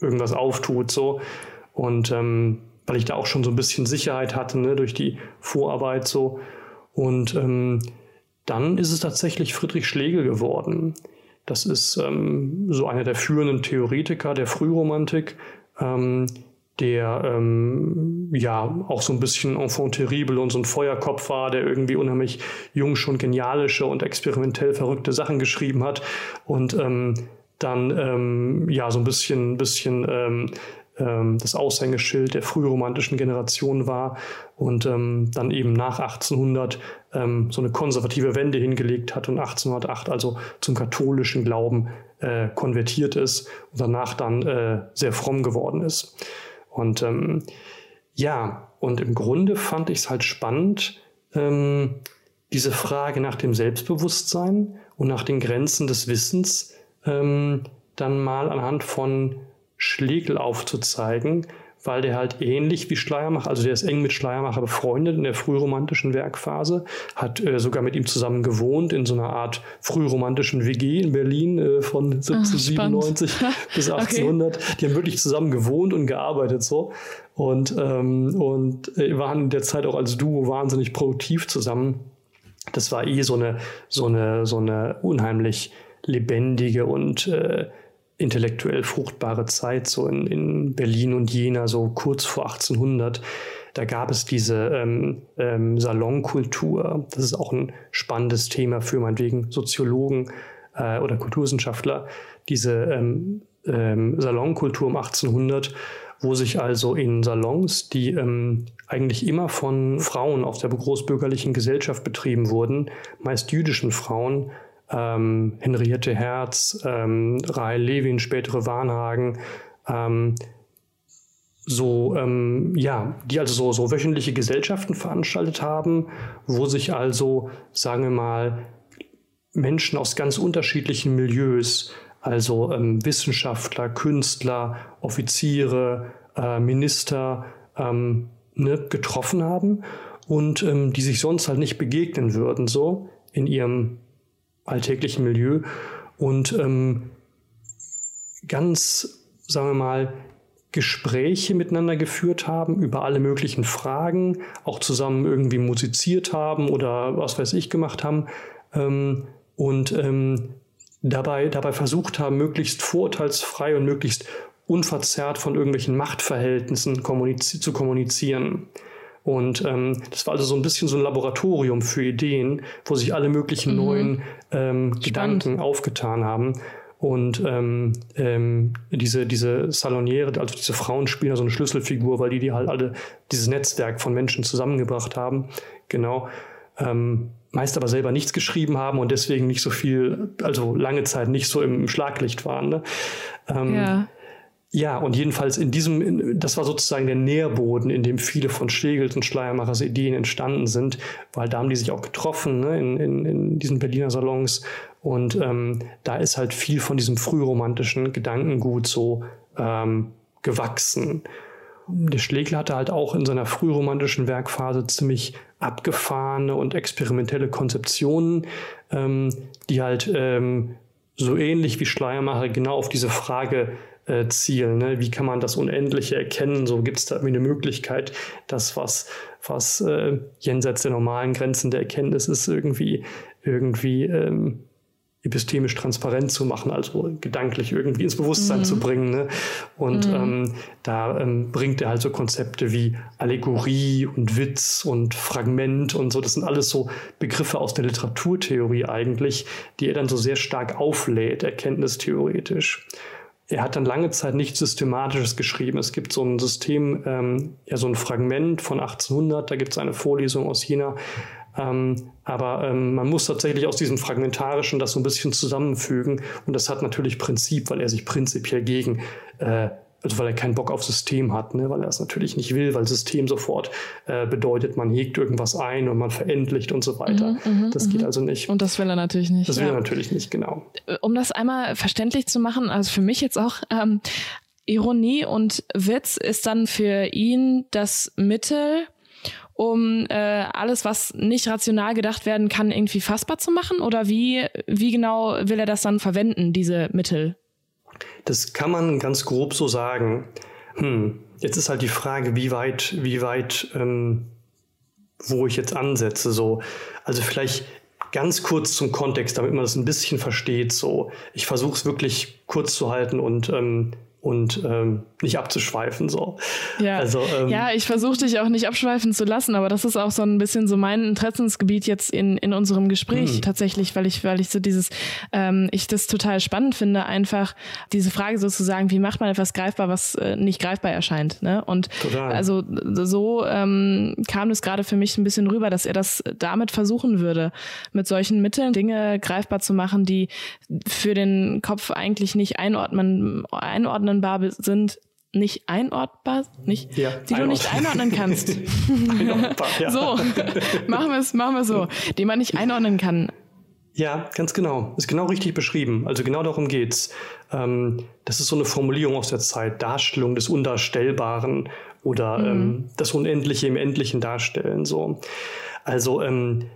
irgendwas auftut. So. Und ähm, weil ich da auch schon so ein bisschen Sicherheit hatte ne, durch die Vorarbeit so. Und ähm, dann ist es tatsächlich Friedrich Schlegel geworden. Das ist ähm, so einer der führenden Theoretiker der Frühromantik, ähm, der ähm, ja auch so ein bisschen enfant terrible und so ein Feuerkopf war, der irgendwie unheimlich jung schon genialische und experimentell verrückte Sachen geschrieben hat und ähm, dann ähm, ja so ein bisschen, bisschen ähm, das Aushängeschild der frühromantischen Generation war und ähm, dann eben nach 1800 ähm, so eine konservative Wende hingelegt hat und 1808 also zum katholischen Glauben äh, konvertiert ist und danach dann äh, sehr fromm geworden ist. Und ähm, ja, und im Grunde fand ich es halt spannend, ähm, diese Frage nach dem Selbstbewusstsein und nach den Grenzen des Wissens ähm, dann mal anhand von Schlegel aufzuzeigen, weil der halt ähnlich wie Schleiermacher, also der ist eng mit Schleiermacher befreundet in der frühromantischen Werkphase, hat äh, sogar mit ihm zusammen gewohnt in so einer Art frühromantischen WG in Berlin äh, von 1797 Ach, bis 1800. Okay. Die haben wirklich zusammen gewohnt und gearbeitet so und, ähm, und äh, waren in der Zeit auch als Duo wahnsinnig produktiv zusammen. Das war eh so eine, so eine, so eine unheimlich lebendige und äh, intellektuell fruchtbare Zeit, so in, in Berlin und Jena, so kurz vor 1800. Da gab es diese ähm, ähm, Salonkultur. Das ist auch ein spannendes Thema für meinetwegen Soziologen äh, oder Kulturwissenschaftler. Diese ähm, ähm, Salonkultur um 1800, wo sich also in Salons, die ähm, eigentlich immer von Frauen aus der großbürgerlichen Gesellschaft betrieben wurden, meist jüdischen Frauen, ähm, Henriette Herz, ähm, Rahel Levin, spätere Warnhagen, ähm, so, ähm, ja, die also so, so wöchentliche Gesellschaften veranstaltet haben, wo sich also, sagen wir mal, Menschen aus ganz unterschiedlichen Milieus, also ähm, Wissenschaftler, Künstler, Offiziere, äh, Minister, ähm, ne, getroffen haben und ähm, die sich sonst halt nicht begegnen würden, so in ihrem alltäglichen Milieu und ähm, ganz, sagen wir mal, Gespräche miteinander geführt haben über alle möglichen Fragen, auch zusammen irgendwie musiziert haben oder was weiß ich gemacht haben ähm, und ähm, dabei, dabei versucht haben, möglichst vorurteilsfrei und möglichst unverzerrt von irgendwelchen Machtverhältnissen kommuniz zu kommunizieren. Und ähm, das war also so ein bisschen so ein Laboratorium für Ideen, wo sich alle möglichen mhm. neuen ähm, Gedanken aufgetan haben. Und ähm, ähm, diese, diese Saloniere, also diese Frauen spielen so eine Schlüsselfigur, weil die, die halt alle dieses Netzwerk von Menschen zusammengebracht haben. Genau. Ähm, meist aber selber nichts geschrieben haben und deswegen nicht so viel, also lange Zeit nicht so im Schlaglicht waren. Ne? Ähm, ja. Ja, und jedenfalls in diesem, das war sozusagen der Nährboden, in dem viele von Schlegels und Schleiermachers Ideen entstanden sind, weil da haben die sich auch getroffen ne, in, in, in diesen Berliner Salons. Und ähm, da ist halt viel von diesem frühromantischen Gedankengut so ähm, gewachsen. Der Schlegel hatte halt auch in seiner frühromantischen Werkphase ziemlich abgefahrene und experimentelle Konzeptionen, ähm, die halt ähm, so ähnlich wie Schleiermacher genau auf diese Frage äh, Ziel. Ne? Wie kann man das Unendliche erkennen? So gibt es da irgendwie eine Möglichkeit, das, was, was äh, jenseits der normalen Grenzen der Erkenntnis ist, irgendwie, irgendwie ähm, epistemisch transparent zu machen, also gedanklich irgendwie ins Bewusstsein mhm. zu bringen. Ne? Und mhm. ähm, da ähm, bringt er halt so Konzepte wie Allegorie und Witz und Fragment und so. Das sind alles so Begriffe aus der Literaturtheorie eigentlich, die er dann so sehr stark auflädt, erkenntnistheoretisch er hat dann lange Zeit nichts Systematisches geschrieben. Es gibt so ein System, ähm, ja, so ein Fragment von 1800, da gibt es eine Vorlesung aus China. Ähm, aber ähm, man muss tatsächlich aus diesem Fragmentarischen das so ein bisschen zusammenfügen. Und das hat natürlich Prinzip, weil er sich prinzipiell gegen äh, also weil er keinen Bock auf System hat, ne? weil er es natürlich nicht will, weil System sofort äh, bedeutet, man hegt irgendwas ein und man verendlicht und so weiter. Mhm, mhm das geht mhm. also nicht. Und das will er natürlich nicht. Das will ja. er natürlich nicht, genau. Äh, um das einmal verständlich zu machen, also für mich jetzt auch, ähm, Ironie und Witz ist dann für ihn das Mittel, um äh, alles, was nicht rational gedacht werden kann, irgendwie fassbar zu machen? Oder wie, wie genau will er das dann verwenden, diese Mittel? Das kann man ganz grob so sagen. Hm, jetzt ist halt die Frage, wie weit, wie weit, ähm, wo ich jetzt ansetze. So, also vielleicht ganz kurz zum Kontext, damit man das ein bisschen versteht. So, ich versuche es wirklich kurz zu halten und ähm, und ähm, nicht abzuschweifen. So. Ja, also, ähm, ja ich versuche dich auch nicht abschweifen zu lassen, aber das ist auch so ein bisschen so mein Interessensgebiet jetzt in, in unserem Gespräch mh. tatsächlich, weil ich, weil ich so dieses, ähm, ich das total spannend finde, einfach diese Frage sozusagen, wie macht man etwas greifbar, was äh, nicht greifbar erscheint. Ne? Und total. also so ähm, kam es gerade für mich ein bisschen rüber, dass er das damit versuchen würde, mit solchen Mitteln Dinge greifbar zu machen, die für den Kopf eigentlich nicht einordnen, einordnen einordnenbar sind, nicht einordbar, nicht, ja, die du nicht einordnen kannst. einordbar, ja. So, machen wir es machen wir so, die man nicht einordnen kann. Ja, ganz genau. Ist genau richtig beschrieben. Also genau darum geht's. Ähm, das ist so eine Formulierung aus der Zeit, Darstellung des Undarstellbaren oder mhm. ähm, das Unendliche im Endlichen darstellen. So. Also ähm,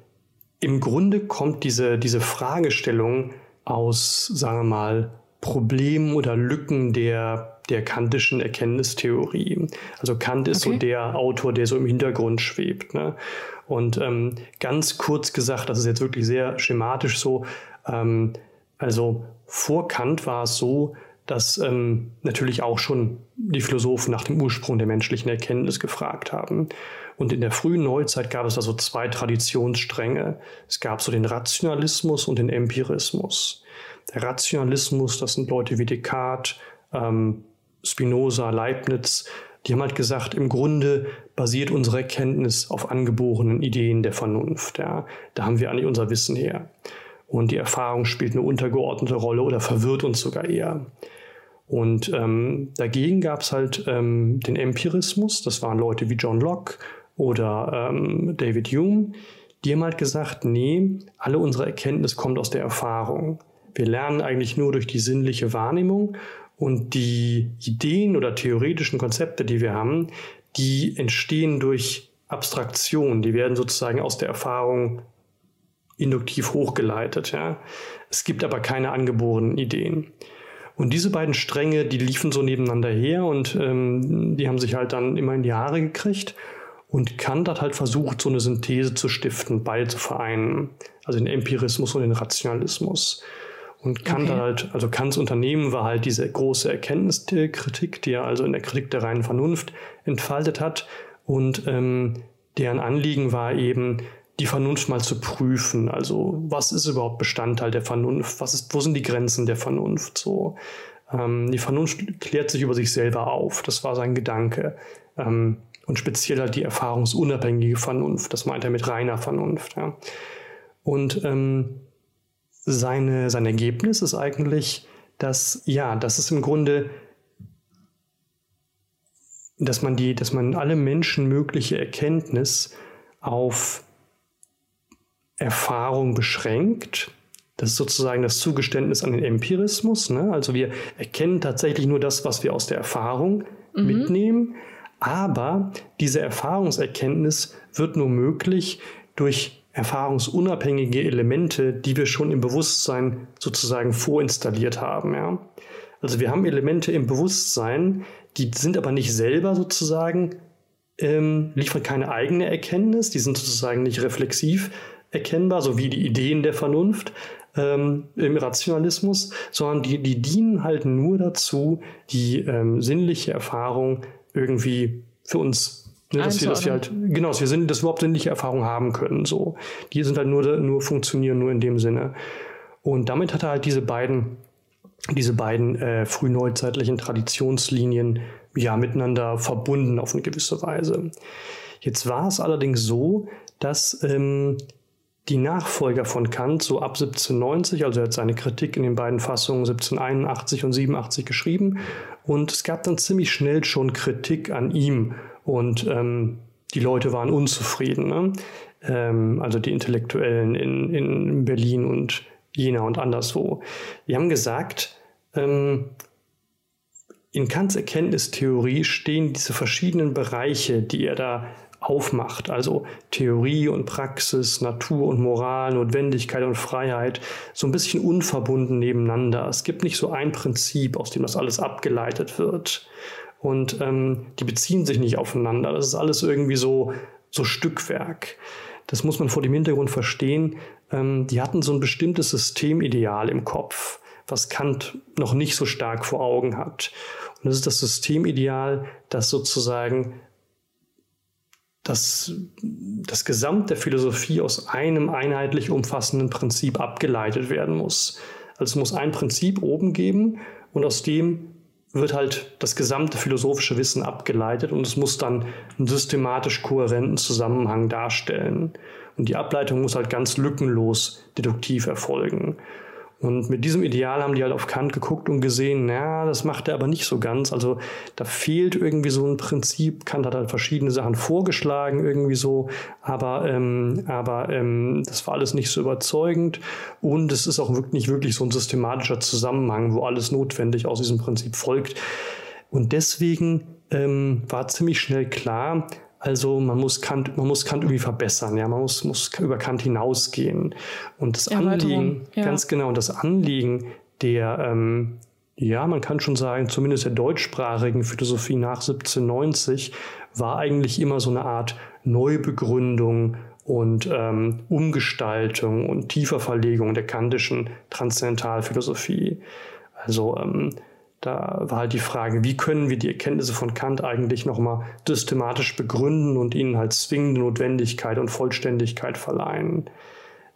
im Grunde kommt diese, diese Fragestellung aus, sagen wir mal, Problemen oder Lücken der, der kantischen Erkenntnistheorie. Also Kant ist okay. so der Autor, der so im Hintergrund schwebt. Ne? Und ähm, ganz kurz gesagt, das ist jetzt wirklich sehr schematisch so, ähm, also vor Kant war es so, dass ähm, natürlich auch schon die Philosophen nach dem Ursprung der menschlichen Erkenntnis gefragt haben. Und in der frühen Neuzeit gab es also zwei Traditionsstränge. Es gab so den Rationalismus und den Empirismus der Rationalismus, das sind Leute wie Descartes, ähm, Spinoza, Leibniz, die haben halt gesagt, im Grunde basiert unsere Erkenntnis auf angeborenen Ideen der Vernunft. Ja. Da haben wir eigentlich unser Wissen her. Und die Erfahrung spielt eine untergeordnete Rolle oder verwirrt uns sogar eher. Und ähm, dagegen gab es halt ähm, den Empirismus, das waren Leute wie John Locke oder ähm, David Hume, die haben halt gesagt, nee, alle unsere Erkenntnis kommt aus der Erfahrung. Wir lernen eigentlich nur durch die sinnliche Wahrnehmung und die Ideen oder theoretischen Konzepte, die wir haben, die entstehen durch Abstraktion. Die werden sozusagen aus der Erfahrung induktiv hochgeleitet. Ja. Es gibt aber keine angeborenen Ideen. Und diese beiden Stränge, die liefen so nebeneinander her und ähm, die haben sich halt dann immer in die Haare gekriegt. Und Kant hat halt versucht, so eine Synthese zu stiften, beide zu vereinen. Also den Empirismus und den Rationalismus. Und Kant okay. halt, also Kants Unternehmen war halt diese große Erkenntniskritik, die er also in der Kritik der reinen Vernunft entfaltet hat. Und ähm, deren Anliegen war eben, die Vernunft mal zu prüfen. Also was ist überhaupt Bestandteil der Vernunft? Was ist, wo sind die Grenzen der Vernunft? So, ähm, die Vernunft klärt sich über sich selber auf. Das war sein Gedanke. Ähm, und speziell halt die erfahrungsunabhängige Vernunft. Das meint er mit reiner Vernunft. Ja. Und ähm, seine, sein Ergebnis ist eigentlich, dass, ja, das ist im Grunde, dass man die, dass man alle Menschen mögliche Erkenntnis auf Erfahrung beschränkt. Das ist sozusagen das Zugeständnis an den Empirismus. Ne? Also wir erkennen tatsächlich nur das, was wir aus der Erfahrung mhm. mitnehmen. Aber diese Erfahrungserkenntnis wird nur möglich durch erfahrungsunabhängige Elemente, die wir schon im Bewusstsein sozusagen vorinstalliert haben. Ja? Also wir haben Elemente im Bewusstsein, die sind aber nicht selber sozusagen, ähm, liefern keine eigene Erkenntnis, die sind sozusagen nicht reflexiv erkennbar, so wie die Ideen der Vernunft ähm, im Rationalismus, sondern die, die dienen halt nur dazu, die ähm, sinnliche Erfahrung irgendwie für uns Ne, dass wir, dass wir halt, genau, dass wir sind, dass wir überhaupt sinnliche Erfahrungen haben können. So. Die sind halt nur, nur funktionieren nur in dem Sinne. Und damit hat er halt diese beiden, diese beiden äh, frühneuzeitlichen Traditionslinien ja miteinander verbunden auf eine gewisse Weise. Jetzt war es allerdings so, dass ähm, die Nachfolger von Kant so ab 1790, also er hat seine Kritik in den beiden Fassungen 1781 und 87 geschrieben und es gab dann ziemlich schnell schon Kritik an ihm und ähm, die Leute waren unzufrieden. Ne? Ähm, also die Intellektuellen in, in Berlin und Jena und anderswo. Die haben gesagt, ähm, in Kants Erkenntnistheorie stehen diese verschiedenen Bereiche, die er da aufmacht, also Theorie und Praxis, Natur und Moral, Notwendigkeit und Freiheit, so ein bisschen unverbunden nebeneinander. Es gibt nicht so ein Prinzip, aus dem das alles abgeleitet wird und ähm, die beziehen sich nicht aufeinander. Das ist alles irgendwie so, so Stückwerk. Das muss man vor dem Hintergrund verstehen. Ähm, die hatten so ein bestimmtes Systemideal im Kopf, was Kant noch nicht so stark vor Augen hat. Und das ist das Systemideal, das sozusagen das, das Gesamt der Philosophie aus einem einheitlich umfassenden Prinzip abgeleitet werden muss. Also es muss ein Prinzip oben geben und aus dem wird halt das gesamte philosophische Wissen abgeleitet und es muss dann einen systematisch kohärenten Zusammenhang darstellen. Und die Ableitung muss halt ganz lückenlos deduktiv erfolgen. Und mit diesem Ideal haben die halt auf Kant geguckt und gesehen, na, das macht er aber nicht so ganz. Also da fehlt irgendwie so ein Prinzip. Kant hat halt verschiedene Sachen vorgeschlagen, irgendwie so, aber, ähm, aber ähm, das war alles nicht so überzeugend. Und es ist auch wirklich nicht wirklich so ein systematischer Zusammenhang, wo alles notwendig aus diesem Prinzip folgt. Und deswegen ähm, war ziemlich schnell klar, also man muss Kant, man muss Kant irgendwie verbessern, ja, man muss, muss über Kant hinausgehen. Und das Anliegen, ja. ganz genau, das Anliegen der, ähm, ja, man kann schon sagen, zumindest der deutschsprachigen Philosophie nach 1790 war eigentlich immer so eine Art Neubegründung und ähm, Umgestaltung und tiefer Verlegung der kantischen Transzendentalphilosophie. Also ähm, da war halt die Frage, wie können wir die Erkenntnisse von Kant eigentlich nochmal systematisch begründen und ihnen halt zwingende Notwendigkeit und Vollständigkeit verleihen.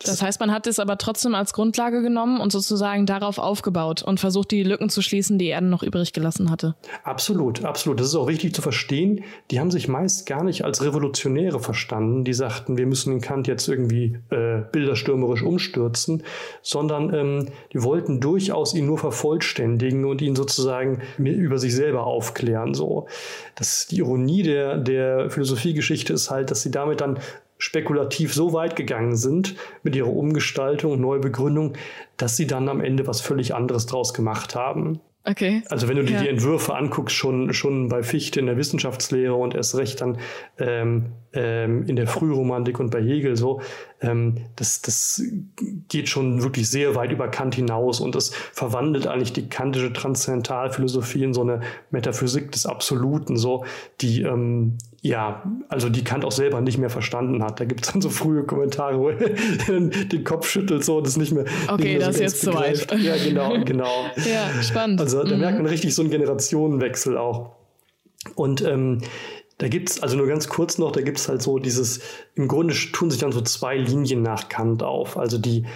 Das heißt, man hat es aber trotzdem als Grundlage genommen und sozusagen darauf aufgebaut und versucht, die Lücken zu schließen, die er noch übrig gelassen hatte. Absolut, absolut. Das ist auch wichtig zu verstehen. Die haben sich meist gar nicht als Revolutionäre verstanden, die sagten, wir müssen den Kant jetzt irgendwie äh, bilderstürmerisch umstürzen, sondern ähm, die wollten durchaus ihn nur vervollständigen und ihn sozusagen über sich selber aufklären. So. Das, die Ironie der, der Philosophiegeschichte ist halt, dass sie damit dann spekulativ so weit gegangen sind mit ihrer Umgestaltung, Neubegründung, dass sie dann am Ende was völlig anderes draus gemacht haben. Okay. Also wenn du dir ja. die Entwürfe anguckst, schon, schon bei Fichte in der Wissenschaftslehre und erst recht dann ähm, ähm, in der Frühromantik und bei Hegel so, das, das geht schon wirklich sehr weit über Kant hinaus und das verwandelt eigentlich die kantische Transzendentalphilosophie in so eine Metaphysik des Absoluten, so, die ähm, ja, also die Kant auch selber nicht mehr verstanden hat. Da gibt es dann so frühe Kommentare, wo er den Kopf schüttelt so und es nicht mehr. Okay, nicht mehr das ist jetzt zu weit. Ja, genau, genau. ja, spannend. Also da mhm. merkt man richtig so einen Generationenwechsel auch. Und ähm, da gibt es, also nur ganz kurz noch, da gibt es halt so dieses, im Grunde tun sich dann so zwei Linien nach Kant auf. Also die,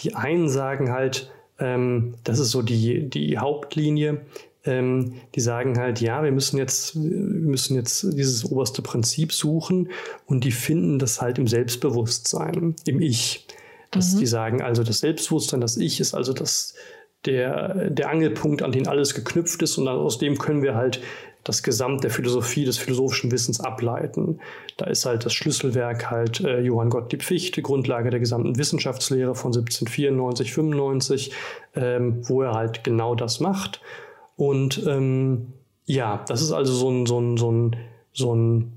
die einen sagen halt, ähm, das ist so die, die Hauptlinie, ähm, die sagen halt, ja, wir müssen jetzt, wir müssen jetzt dieses oberste Prinzip suchen und die finden das halt im Selbstbewusstsein, im Ich. Dass mhm. die sagen, also das Selbstbewusstsein, das Ich ist also das, der, der Angelpunkt, an den alles geknüpft ist und aus dem können wir halt das Gesamt der Philosophie, des philosophischen Wissens ableiten. Da ist halt das Schlüsselwerk halt äh, Johann Gottlieb Fichte, Grundlage der gesamten Wissenschaftslehre von 1794, 95, ähm, wo er halt genau das macht. Und ähm, ja, das ist also so ein, so ein, so ein, so ein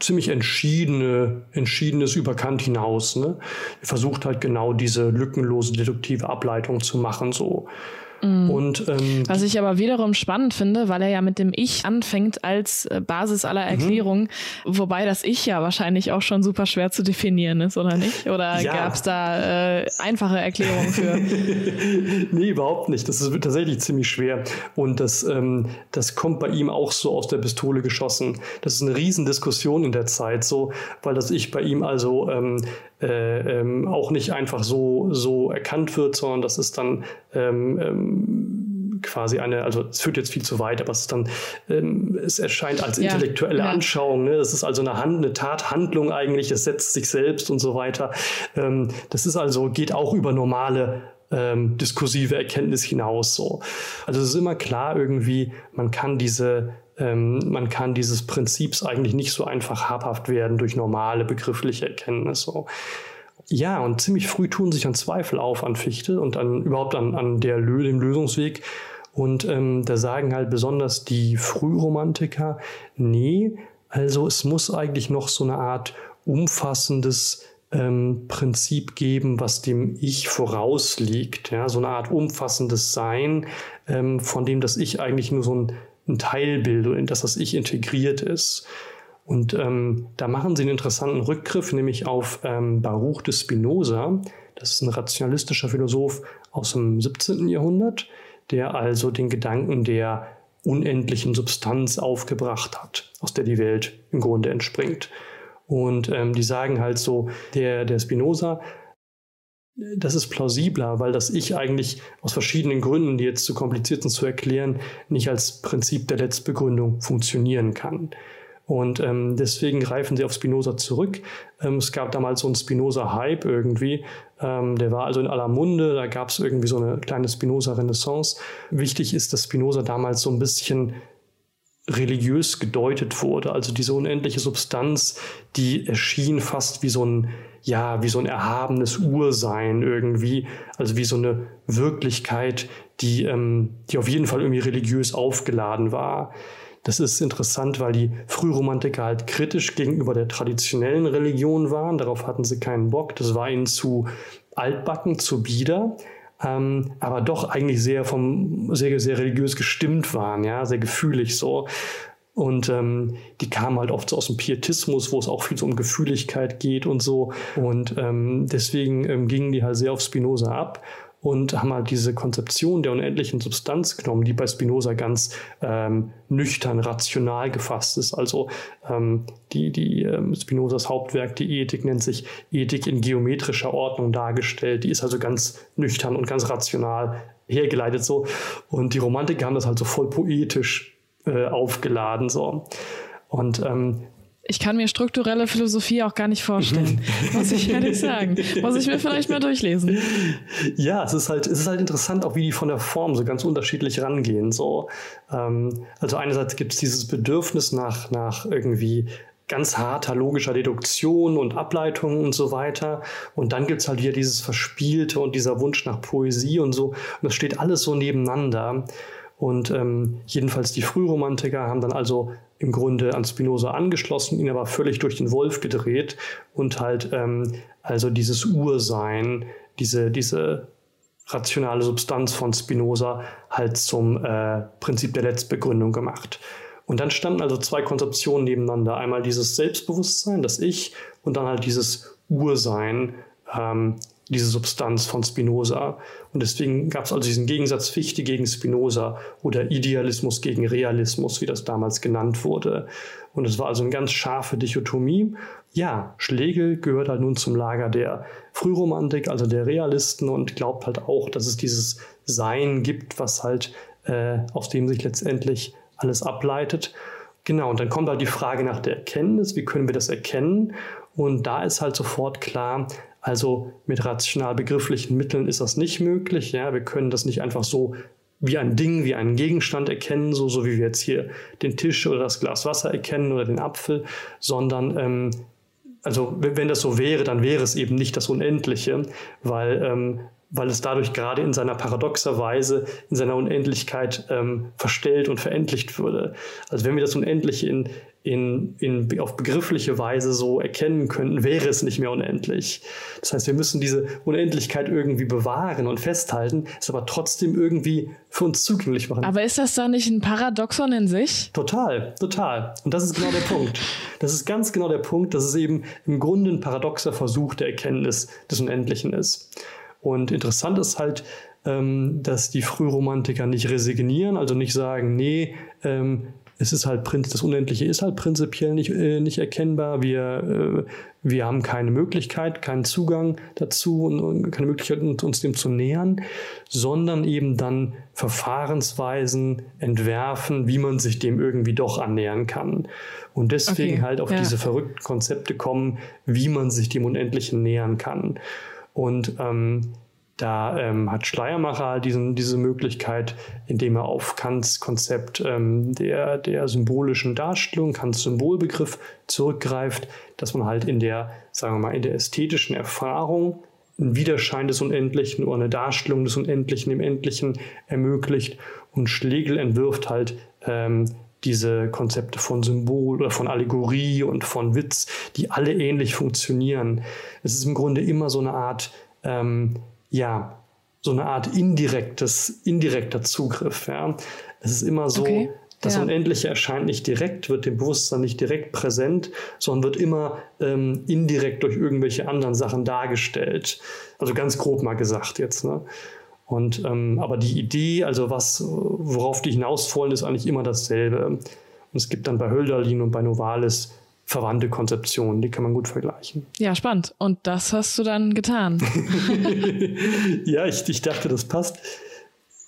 ziemlich entschiedene, entschiedenes über Kant hinaus. Ne? Er versucht halt genau diese lückenlose deduktive Ableitung zu machen, so. Mhm. Und, ähm, Was ich aber wiederum spannend finde, weil er ja mit dem Ich anfängt als äh, Basis aller mhm. Erklärungen, mhm. wobei das Ich ja wahrscheinlich auch schon super schwer zu definieren ist, oder nicht? Oder ja. gab es da äh, einfache Erklärungen für? nee, überhaupt nicht. Das ist tatsächlich ziemlich schwer. Und das, ähm, das kommt bei ihm auch so aus der Pistole geschossen. Das ist eine Riesendiskussion in der Zeit so, weil das Ich bei ihm also ähm, äh, ähm, auch nicht einfach so, so erkannt wird, sondern das ist dann ähm, ähm, quasi eine, also es führt jetzt viel zu weit, aber es ist dann, ähm, es erscheint als intellektuelle ja. Anschauung. Ne? Es ist also eine Hand, eine Tathandlung eigentlich, es setzt sich selbst und so weiter. Ähm, das ist also, geht auch über normale ähm, diskursive Erkenntnis hinaus. So. Also es ist immer klar irgendwie, man kann diese ähm, man kann dieses Prinzips eigentlich nicht so einfach habhaft werden durch normale begriffliche Erkenntnis. So. Ja, und ziemlich früh tun sich dann Zweifel auf an Fichte und an überhaupt an, an der, dem Lösungsweg. Und ähm, da sagen halt besonders die Frühromantiker, nee, also es muss eigentlich noch so eine Art umfassendes ähm, Prinzip geben, was dem Ich vorausliegt. Ja, so eine Art umfassendes Sein, ähm, von dem das Ich eigentlich nur so ein ein Teilbild in das das Ich integriert ist. Und ähm, da machen sie einen interessanten Rückgriff, nämlich auf ähm, Baruch de Spinoza. Das ist ein rationalistischer Philosoph aus dem 17. Jahrhundert, der also den Gedanken der unendlichen Substanz aufgebracht hat, aus der die Welt im Grunde entspringt. Und ähm, die sagen halt so, der, der Spinoza das ist plausibler, weil das Ich eigentlich aus verschiedenen Gründen, die jetzt zu kompliziert sind zu erklären, nicht als Prinzip der Letztbegründung funktionieren kann. Und ähm, deswegen greifen sie auf Spinoza zurück. Ähm, es gab damals so einen Spinoza-Hype irgendwie. Ähm, der war also in aller Munde. Da gab es irgendwie so eine kleine Spinoza-Renaissance. Wichtig ist, dass Spinoza damals so ein bisschen religiös gedeutet wurde. Also diese unendliche Substanz, die erschien fast wie so ein ja, wie so ein erhabenes Ursein irgendwie, also wie so eine Wirklichkeit, die, ähm, die auf jeden Fall irgendwie religiös aufgeladen war. Das ist interessant, weil die Frühromantiker halt kritisch gegenüber der traditionellen Religion waren. Darauf hatten sie keinen Bock. Das war ihnen zu altbacken, zu bieder. Ähm, aber doch eigentlich sehr vom sehr sehr religiös gestimmt waren, ja, sehr gefühlig so. Und ähm, die kamen halt oft so aus dem Pietismus, wo es auch viel so um Gefühligkeit geht und so. Und ähm, deswegen ähm, gingen die halt sehr auf Spinoza ab. und haben halt diese Konzeption der unendlichen Substanz genommen, die bei Spinoza ganz ähm, nüchtern, rational gefasst ist. Also ähm, die, die ähm, Spinozas Hauptwerk, die Ethik, nennt sich Ethik in geometrischer Ordnung dargestellt. Die ist also ganz nüchtern und ganz rational hergeleitet so. Und die Romantiker haben das halt so voll poetisch äh, aufgeladen so. Und ähm, ich kann mir strukturelle Philosophie auch gar nicht vorstellen, muss ich ehrlich sagen. Muss ich mir vielleicht mal durchlesen. Ja, es ist halt, es ist halt interessant, auch wie die von der Form so ganz unterschiedlich rangehen. So, ähm, also einerseits gibt es dieses Bedürfnis nach, nach irgendwie ganz harter logischer Deduktion und Ableitung und so weiter. Und dann gibt es halt wieder dieses Verspielte und dieser Wunsch nach Poesie und so. Und das steht alles so nebeneinander. Und ähm, jedenfalls die Frühromantiker haben dann also im Grunde an Spinoza angeschlossen, ihn aber völlig durch den Wolf gedreht und halt ähm, also dieses Ursein, diese, diese rationale Substanz von Spinoza halt zum äh, Prinzip der Letztbegründung gemacht. Und dann standen also zwei Konzeptionen nebeneinander. Einmal dieses Selbstbewusstsein, das Ich, und dann halt dieses Ursein, ähm, diese Substanz von Spinoza. Und deswegen gab es also diesen Gegensatz Fichte gegen Spinoza oder Idealismus gegen Realismus, wie das damals genannt wurde. Und es war also eine ganz scharfe Dichotomie. Ja, Schlegel gehört halt nun zum Lager der Frühromantik, also der Realisten und glaubt halt auch, dass es dieses Sein gibt, was halt, äh, aus dem sich letztendlich alles ableitet. Genau, und dann kommt halt die Frage nach der Erkenntnis, wie können wir das erkennen? Und da ist halt sofort klar, also mit rational begrifflichen Mitteln ist das nicht möglich. Ja, wir können das nicht einfach so wie ein Ding, wie einen Gegenstand erkennen, so, so wie wir jetzt hier den Tisch oder das Glas Wasser erkennen oder den Apfel, sondern ähm, also wenn das so wäre, dann wäre es eben nicht das Unendliche, weil ähm, weil es dadurch gerade in seiner paradoxer Weise, in seiner Unendlichkeit ähm, verstellt und verendlicht würde. Also wenn wir das Unendliche in, in, in, auf begriffliche Weise so erkennen könnten, wäre es nicht mehr unendlich. Das heißt, wir müssen diese Unendlichkeit irgendwie bewahren und festhalten, es aber trotzdem irgendwie für uns zugänglich machen. Aber ist das da nicht ein Paradoxon in sich? Total, total. Und das ist genau der Punkt. Das ist ganz genau der Punkt, dass es eben im Grunde ein paradoxer Versuch der Erkenntnis des Unendlichen ist. Und interessant ist halt, ähm, dass die Frühromantiker nicht resignieren, also nicht sagen, nee, ähm, es ist halt das Unendliche ist halt prinzipiell nicht, äh, nicht erkennbar. Wir, äh, wir haben keine Möglichkeit, keinen Zugang dazu und, und, keine Möglichkeit, uns dem zu nähern, sondern eben dann Verfahrensweisen entwerfen, wie man sich dem irgendwie doch annähern kann. Und deswegen okay, halt auf ja. diese verrückten Konzepte kommen, wie man sich dem Unendlichen nähern kann. Und ähm, da ähm, hat Schleiermacher diesen, diese Möglichkeit, indem er auf Kants Konzept ähm, der, der symbolischen Darstellung, Kants Symbolbegriff zurückgreift, dass man halt in der, sagen wir mal, in der ästhetischen Erfahrung einen Widerschein des Unendlichen oder eine Darstellung des Unendlichen im Endlichen ermöglicht. Und Schlegel entwirft halt ähm, diese Konzepte von Symbol oder von Allegorie und von Witz, die alle ähnlich funktionieren. Es ist im Grunde immer so eine Art, ähm, ja, so eine Art indirektes, indirekter Zugriff. Ja. Es ist immer so, okay. das ja. Unendliche erscheint nicht direkt, wird dem Bewusstsein nicht direkt präsent, sondern wird immer ähm, indirekt durch irgendwelche anderen Sachen dargestellt. Also ganz grob mal gesagt jetzt. Ne? Und, ähm, aber die Idee, also was, worauf die hinaus wollen, ist eigentlich immer dasselbe. Und es gibt dann bei Hölderlin und bei Novalis verwandte Konzeptionen, die kann man gut vergleichen. Ja, spannend. Und das hast du dann getan. ja, ich, ich dachte, das passt.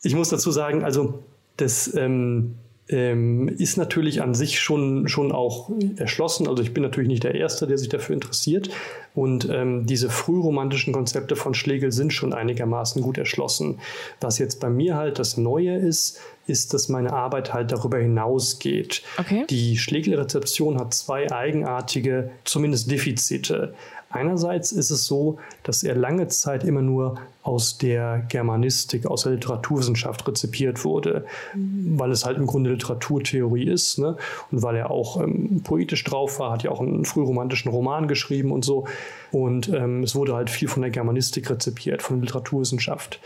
Ich muss dazu sagen, also das, ähm, ähm, ist natürlich an sich schon, schon auch erschlossen. Also ich bin natürlich nicht der Erste, der sich dafür interessiert. Und ähm, diese frühromantischen Konzepte von Schlegel sind schon einigermaßen gut erschlossen. Was jetzt bei mir halt das Neue ist, ist, dass meine Arbeit halt darüber hinausgeht. Okay. Die Schlegel-Rezeption hat zwei eigenartige, zumindest Defizite. Einerseits ist es so, dass er lange Zeit immer nur aus der Germanistik, aus der Literaturwissenschaft rezipiert wurde, mhm. weil es halt im Grunde Literaturtheorie ist ne? und weil er auch ähm, poetisch drauf war, hat ja auch einen frühromantischen Roman geschrieben und so. Und ähm, es wurde halt viel von der Germanistik rezipiert, von der Literaturwissenschaft.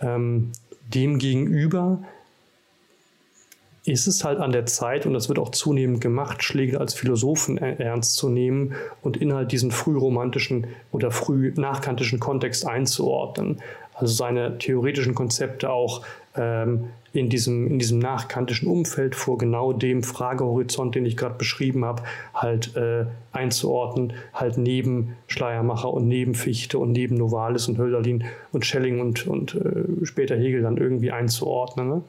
Ähm, Demgegenüber ist es halt an der Zeit, und das wird auch zunehmend gemacht, Schlegel als Philosophen ernst zu nehmen und in halt diesen frühromantischen oder früh nachkantischen Kontext einzuordnen. also seine theoretischen Konzepte auch ähm, in diesem, in diesem nachkantischen Umfeld vor genau dem Fragehorizont, den ich gerade beschrieben habe, halt äh, einzuordnen, halt neben Schleiermacher und neben Fichte und neben Novalis und Hölderlin und Schelling und, und äh, später Hegel dann irgendwie einzuordnen. Ne?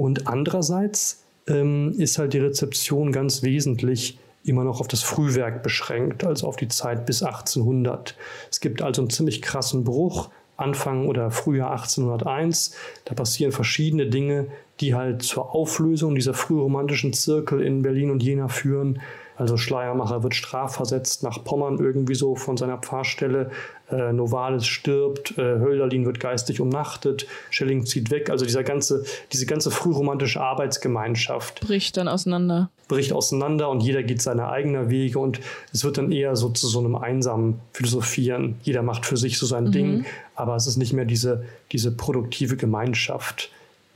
Und andererseits ähm, ist halt die Rezeption ganz wesentlich immer noch auf das Frühwerk beschränkt, also auf die Zeit bis 1800. Es gibt also einen ziemlich krassen Bruch Anfang oder Frühjahr 1801. Da passieren verschiedene Dinge, die halt zur Auflösung dieser frühromantischen Zirkel in Berlin und Jena führen. Also Schleiermacher wird strafversetzt nach Pommern irgendwie so von seiner Pfarrstelle. Äh, Novalis stirbt, äh, Hölderlin wird geistig umnachtet, Schelling zieht weg. Also dieser ganze, diese ganze frühromantische Arbeitsgemeinschaft bricht dann auseinander. Bricht auseinander und jeder geht seine eigenen Wege und es wird dann eher so zu so einem einsamen Philosophieren. Jeder macht für sich so sein mhm. Ding, aber es ist nicht mehr diese, diese produktive Gemeinschaft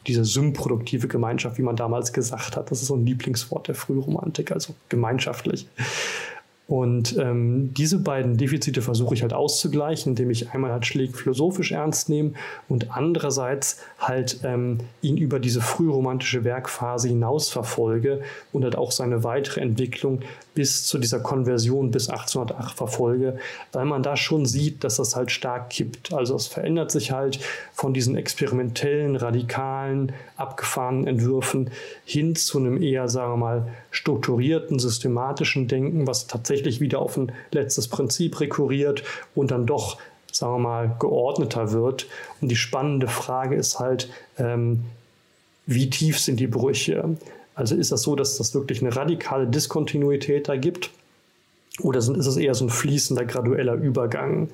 diese symproduktive Gemeinschaft, wie man damals gesagt hat. Das ist so ein Lieblingswort der Frühromantik, also gemeinschaftlich. Und ähm, diese beiden Defizite versuche ich halt auszugleichen, indem ich einmal halt Schläg philosophisch ernst nehme und andererseits halt ähm, ihn über diese frühromantische Werkphase hinaus verfolge und halt auch seine weitere Entwicklung bis zu dieser Konversion bis 1808 verfolge, weil man da schon sieht, dass das halt stark kippt. Also es verändert sich halt von diesen experimentellen, radikalen, abgefahrenen Entwürfen hin zu einem eher, sagen wir mal, strukturierten, systematischen Denken, was tatsächlich wieder auf ein letztes Prinzip rekurriert und dann doch sagen wir mal, geordneter wird. Und die spannende Frage ist halt, ähm, wie tief sind die Brüche? Also ist das so, dass das wirklich eine radikale Diskontinuität da gibt? Oder ist es eher so ein fließender, gradueller Übergang?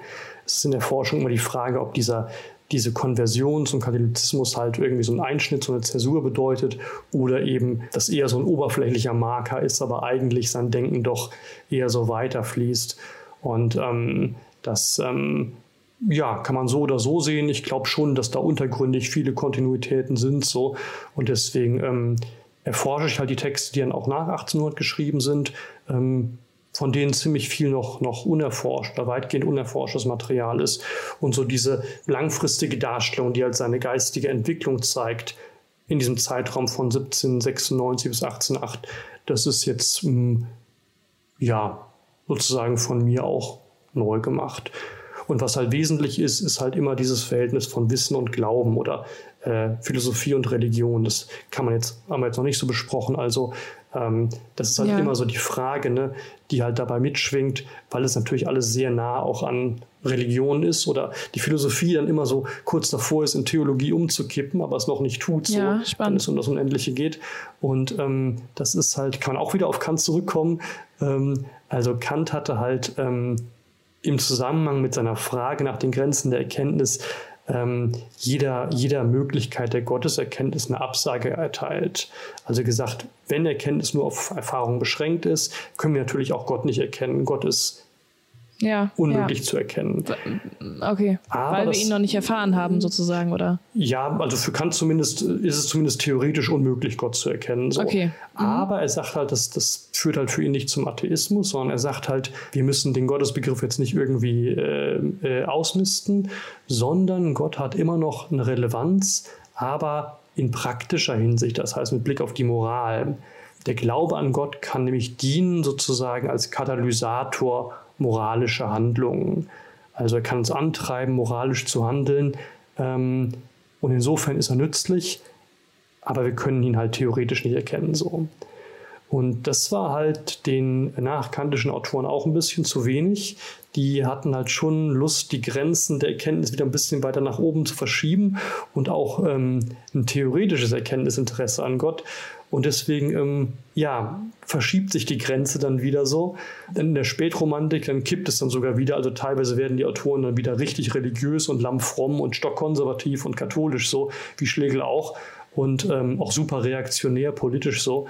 Es ist in der Forschung immer die Frage, ob dieser, diese Konversion zum Katholizismus halt irgendwie so ein Einschnitt, so eine Zäsur bedeutet oder eben das eher so ein oberflächlicher Marker ist, aber eigentlich sein Denken doch eher so weiterfließt. Und ähm, das ähm, ja, kann man so oder so sehen. Ich glaube schon, dass da untergründig viele Kontinuitäten sind so und deswegen ähm, erforsche ich halt die Texte, die dann auch nach 1800 geschrieben sind, ähm, von denen ziemlich viel noch, noch unerforscht oder weitgehend unerforschtes Material ist. Und so diese langfristige Darstellung, die halt seine geistige Entwicklung zeigt, in diesem Zeitraum von 1796 bis 1808, das ist jetzt, ähm, ja, sozusagen von mir auch neu gemacht. Und was halt wesentlich ist, ist halt immer dieses Verhältnis von Wissen und Glauben oder äh, Philosophie und Religion. Das kann man jetzt, haben wir jetzt noch nicht so besprochen. Also ähm, das ist halt ja. immer so die Frage, ne, die halt dabei mitschwingt, weil es natürlich alles sehr nah auch an Religion ist oder die Philosophie dann immer so kurz davor ist, in Theologie umzukippen, aber es noch nicht tut, so, ja, wenn es um das Unendliche geht. Und ähm, das ist halt, kann man auch wieder auf Kant zurückkommen. Ähm, also Kant hatte halt ähm, im Zusammenhang mit seiner Frage nach den Grenzen der Erkenntnis ähm, jeder, jeder Möglichkeit der Gotteserkenntnis eine Absage erteilt. Also gesagt, wenn Erkenntnis nur auf Erfahrung beschränkt ist, können wir natürlich auch Gott nicht erkennen. Gott ist ja, unmöglich ja. zu erkennen. Okay, Aber weil wir das, ihn noch nicht erfahren haben, sozusagen, oder? Ja, also für Kant zumindest ist es zumindest theoretisch unmöglich, Gott zu erkennen. So. Okay. Mhm. Aber er sagt halt, dass das führt halt für ihn nicht zum Atheismus, sondern er sagt halt, wir müssen den Gottesbegriff jetzt nicht irgendwie äh, äh, ausmisten, sondern Gott hat immer noch eine Relevanz, aber in praktischer Hinsicht, das heißt mit Blick auf die Moral. Der Glaube an Gott kann nämlich dienen sozusagen als Katalysator moralische Handlungen. Also er kann uns antreiben, moralisch zu handeln. Ähm, und insofern ist er nützlich, aber wir können ihn halt theoretisch nicht erkennen. So. Und das war halt den nachkantischen Autoren auch ein bisschen zu wenig. Die hatten halt schon Lust, die Grenzen der Erkenntnis wieder ein bisschen weiter nach oben zu verschieben und auch ähm, ein theoretisches Erkenntnisinteresse an Gott. Und deswegen, ähm, ja, verschiebt sich die Grenze dann wieder so. Denn in der Spätromantik, dann kippt es dann sogar wieder. Also teilweise werden die Autoren dann wieder richtig religiös und lammfromm und stockkonservativ und katholisch so, wie Schlegel auch. Und ähm, auch super reaktionär politisch so.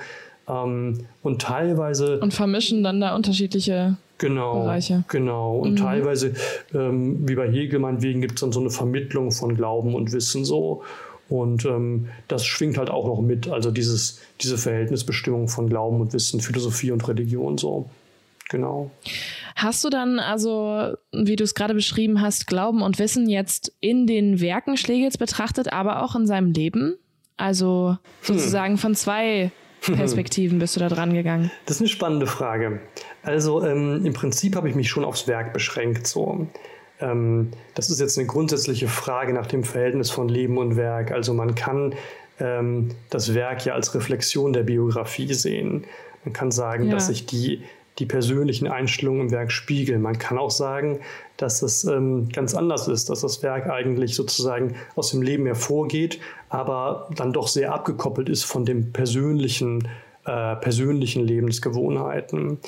Ähm, und teilweise. Und vermischen dann da unterschiedliche genau, Bereiche. Genau. Und mhm. teilweise, ähm, wie bei Hegel meinetwegen, gibt es dann so eine Vermittlung von Glauben und Wissen so. Und ähm, das schwingt halt auch noch mit, also dieses, diese Verhältnisbestimmung von Glauben und Wissen, Philosophie und Religion so. Genau. Hast du dann also, wie du es gerade beschrieben hast, Glauben und Wissen jetzt in den Werken Schlegels betrachtet, aber auch in seinem Leben? Also hm. sozusagen hm. von zwei Perspektiven bist du da dran gegangen? Das ist eine spannende Frage. Also ähm, im Prinzip habe ich mich schon aufs Werk beschränkt. So. Ähm, das ist jetzt eine grundsätzliche Frage nach dem Verhältnis von Leben und Werk. Also man kann ähm, das Werk ja als Reflexion der Biografie sehen. Man kann sagen, ja. dass sich die, die persönlichen Einstellungen im Werk spiegeln. Man kann auch sagen, dass es ähm, ganz anders ist, dass das Werk eigentlich sozusagen aus dem Leben hervorgeht, aber dann doch sehr abgekoppelt ist von den persönlichen, äh, persönlichen Lebensgewohnheiten.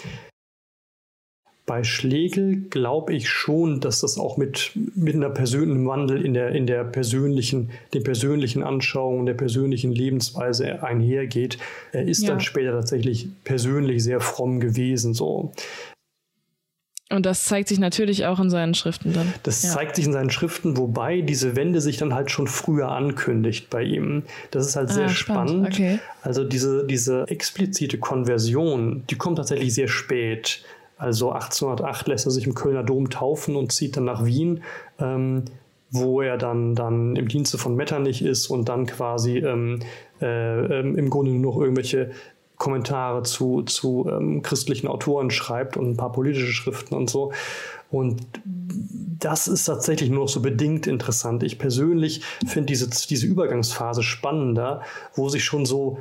Bei Schlegel glaube ich schon, dass das auch mit, mit einer persönlichen Wandel in der, in der persönlichen, den persönlichen Anschauungen, der persönlichen Lebensweise einhergeht. Er ist ja. dann später tatsächlich persönlich sehr fromm gewesen, so. Und das zeigt sich natürlich auch in seinen Schriften dann. Das ja. zeigt sich in seinen Schriften, wobei diese Wende sich dann halt schon früher ankündigt bei ihm. Das ist halt sehr ah, spannend. spannend. Okay. Also diese, diese explizite Konversion, die kommt tatsächlich sehr spät. Also 1808 lässt er sich im Kölner Dom taufen und zieht dann nach Wien, ähm, wo er dann, dann im Dienste von Metternich ist und dann quasi ähm, äh, ähm, im Grunde nur noch irgendwelche Kommentare zu, zu ähm, christlichen Autoren schreibt und ein paar politische Schriften und so. Und das ist tatsächlich nur noch so bedingt interessant. Ich persönlich finde diese, diese Übergangsphase spannender, wo sich schon so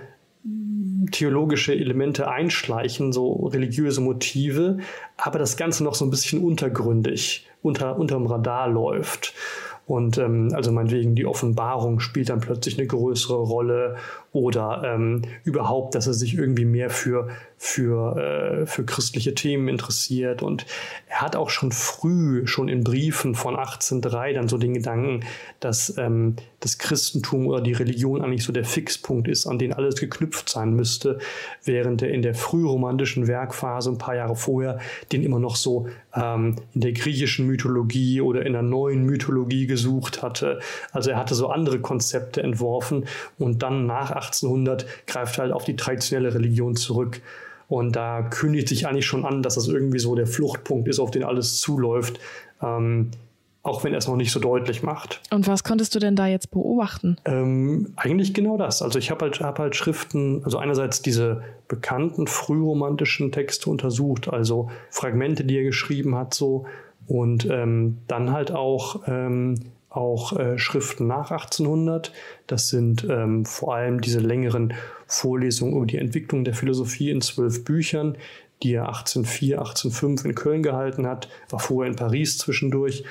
theologische Elemente einschleichen, so religiöse Motive, aber das Ganze noch so ein bisschen untergründig unter, unterm Radar läuft. Und ähm, also meinetwegen die Offenbarung spielt dann plötzlich eine größere Rolle oder ähm, überhaupt, dass er sich irgendwie mehr für, für, äh, für christliche Themen interessiert. Und er hat auch schon früh, schon in Briefen von 1803, dann so den Gedanken, dass ähm, das Christentum oder die Religion eigentlich so der Fixpunkt ist, an den alles geknüpft sein müsste, während er in der frühromantischen Werkphase ein paar Jahre vorher den immer noch so ähm, in der griechischen Mythologie oder in der neuen Mythologie gesucht hatte. Also er hatte so andere Konzepte entworfen und dann nach 1800 greift halt auf die traditionelle Religion zurück. Und da kündigt sich eigentlich schon an, dass das irgendwie so der Fluchtpunkt ist, auf den alles zuläuft. Ähm, auch wenn er es noch nicht so deutlich macht. Und was konntest du denn da jetzt beobachten? Ähm, eigentlich genau das. Also ich habe halt, hab halt Schriften, also einerseits diese bekannten frühromantischen Texte untersucht, also Fragmente, die er geschrieben hat, so und ähm, dann halt auch ähm, auch äh, Schriften nach 1800. Das sind ähm, vor allem diese längeren Vorlesungen über die Entwicklung der Philosophie in zwölf Büchern, die er 1804, 1805 in Köln gehalten hat, war vorher in Paris zwischendurch.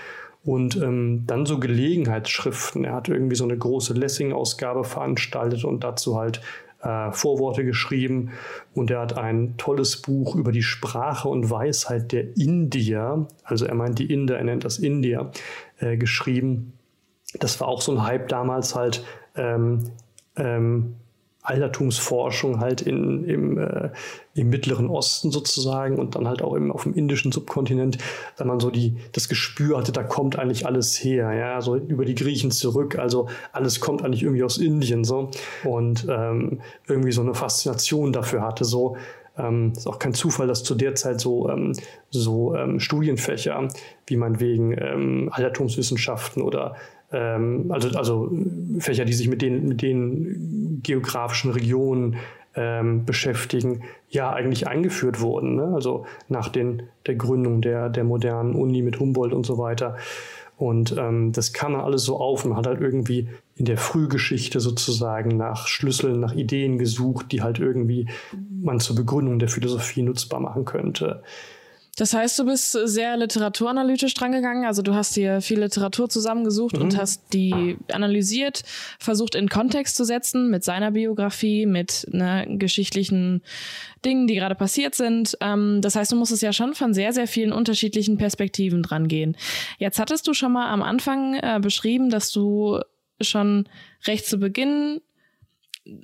Und ähm, dann so Gelegenheitsschriften. Er hat irgendwie so eine große Lessing-Ausgabe veranstaltet und dazu halt äh, Vorworte geschrieben. Und er hat ein tolles Buch über die Sprache und Weisheit der Indier, also er meint die Inder, er nennt das Indier, äh, geschrieben. Das war auch so ein Hype damals halt. Ähm, ähm, Altertumsforschung halt in, im, äh, im Mittleren Osten sozusagen und dann halt auch im, auf dem indischen Subkontinent, wenn man so die, das Gespür hatte, da kommt eigentlich alles her, ja, so über die Griechen zurück, also alles kommt eigentlich irgendwie aus Indien so und ähm, irgendwie so eine Faszination dafür hatte, so ähm, ist auch kein Zufall, dass zu der Zeit so, ähm, so ähm, Studienfächer wie meinetwegen ähm, Altertumswissenschaften oder ähm, also, also Fächer, die sich mit den, mit den geografischen Regionen ähm, beschäftigen, ja eigentlich eingeführt wurden. Ne? Also nach den, der Gründung der, der modernen Uni mit Humboldt und so weiter. Und ähm, das kam alles so auf. Man hat halt irgendwie in der Frühgeschichte sozusagen nach Schlüsseln, nach Ideen gesucht, die halt irgendwie man zur Begründung der Philosophie nutzbar machen könnte. Das heißt, du bist sehr literaturanalytisch drangegangen. Also du hast dir viel Literatur zusammengesucht mhm. und hast die analysiert, versucht in Kontext zu setzen mit seiner Biografie, mit ne, geschichtlichen Dingen, die gerade passiert sind. Ähm, das heißt, du musstest ja schon von sehr, sehr vielen unterschiedlichen Perspektiven drangehen. Jetzt hattest du schon mal am Anfang äh, beschrieben, dass du schon recht zu Beginn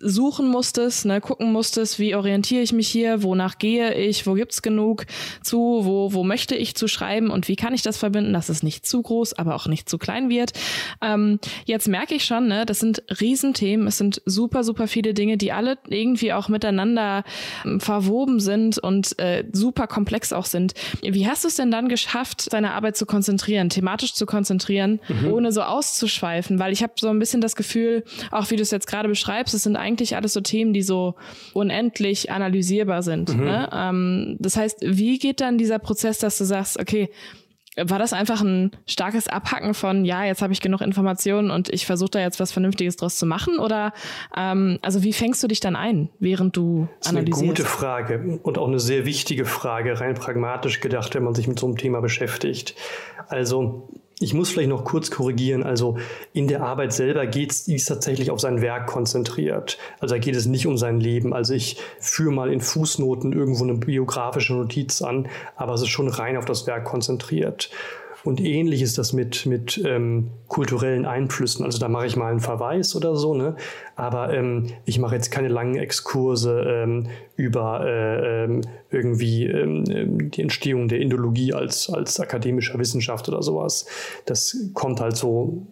suchen musstest, ne, gucken musstest, wie orientiere ich mich hier, wonach gehe ich, wo gibt's genug zu, wo, wo möchte ich zu schreiben und wie kann ich das verbinden, dass es nicht zu groß, aber auch nicht zu klein wird. Ähm, jetzt merke ich schon, ne, das sind Riesenthemen, es sind super, super viele Dinge, die alle irgendwie auch miteinander ähm, verwoben sind und äh, super komplex auch sind. Wie hast du es denn dann geschafft, deine Arbeit zu konzentrieren, thematisch zu konzentrieren, mhm. ohne so auszuschweifen? Weil ich habe so ein bisschen das Gefühl, auch wie du es jetzt gerade beschreibst, es sind eigentlich alles so Themen, die so unendlich analysierbar sind. Mhm. Ne? Ähm, das heißt, wie geht dann dieser Prozess, dass du sagst, okay, war das einfach ein starkes Abhacken von, ja, jetzt habe ich genug Informationen und ich versuche da jetzt was Vernünftiges draus zu machen? Oder ähm, also wie fängst du dich dann ein, während du das ist analysierst? Eine gute Frage und auch eine sehr wichtige Frage, rein pragmatisch gedacht, wenn man sich mit so einem Thema beschäftigt. Also ich muss vielleicht noch kurz korrigieren. Also in der Arbeit selber geht es tatsächlich auf sein Werk konzentriert. Also da geht es nicht um sein Leben. Also ich führe mal in Fußnoten irgendwo eine biografische Notiz an, aber es ist schon rein auf das Werk konzentriert. Und ähnlich ist das mit, mit ähm, kulturellen Einflüssen. Also da mache ich mal einen Verweis oder so, ne? Aber ähm, ich mache jetzt keine langen Exkurse ähm, über äh, ähm, irgendwie ähm, ähm, die Entstehung der Indologie als, als akademischer Wissenschaft oder sowas. Das kommt halt so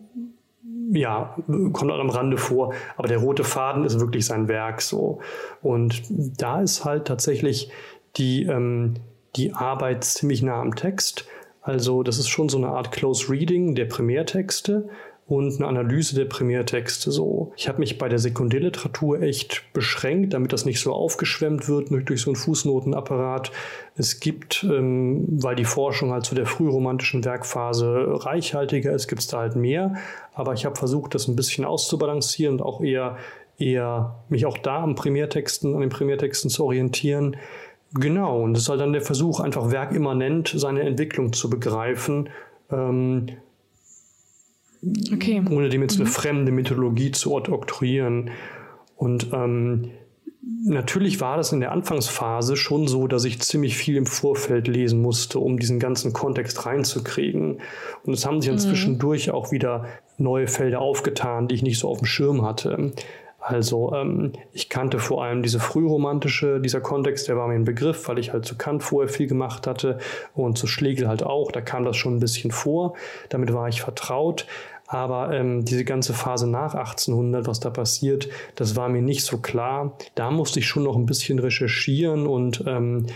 ja, kommt halt am Rande vor, aber der rote Faden ist wirklich sein Werk so. Und da ist halt tatsächlich die, ähm, die Arbeit ziemlich nah am Text. Also das ist schon so eine Art Close Reading der Primärtexte und eine Analyse der Primärtexte. So, ich habe mich bei der Sekundärliteratur echt beschränkt, damit das nicht so aufgeschwemmt wird durch so einen Fußnotenapparat. Es gibt, ähm, weil die Forschung halt zu der frühromantischen Werkphase reichhaltiger ist, gibt es da halt mehr. Aber ich habe versucht, das ein bisschen auszubalancieren und auch eher eher mich auch da am Primärtexten, an den Primärtexten zu orientieren. Genau, und es ist halt dann der Versuch, einfach werkimmanent seine Entwicklung zu begreifen, ähm, okay. ohne dem jetzt mhm. eine fremde Mythologie zu oktroyieren. Und ähm, natürlich war das in der Anfangsphase schon so, dass ich ziemlich viel im Vorfeld lesen musste, um diesen ganzen Kontext reinzukriegen. Und es haben sich inzwischen mhm. durch auch wieder neue Felder aufgetan, die ich nicht so auf dem Schirm hatte. Also ähm, ich kannte vor allem diese frühromantische, dieser Kontext, der war mir ein Begriff, weil ich halt zu Kant vorher viel gemacht hatte und zu Schlegel halt auch, da kam das schon ein bisschen vor, damit war ich vertraut. Aber ähm, diese ganze Phase nach 1800, was da passiert, das war mir nicht so klar. Da musste ich schon noch ein bisschen recherchieren und ähm,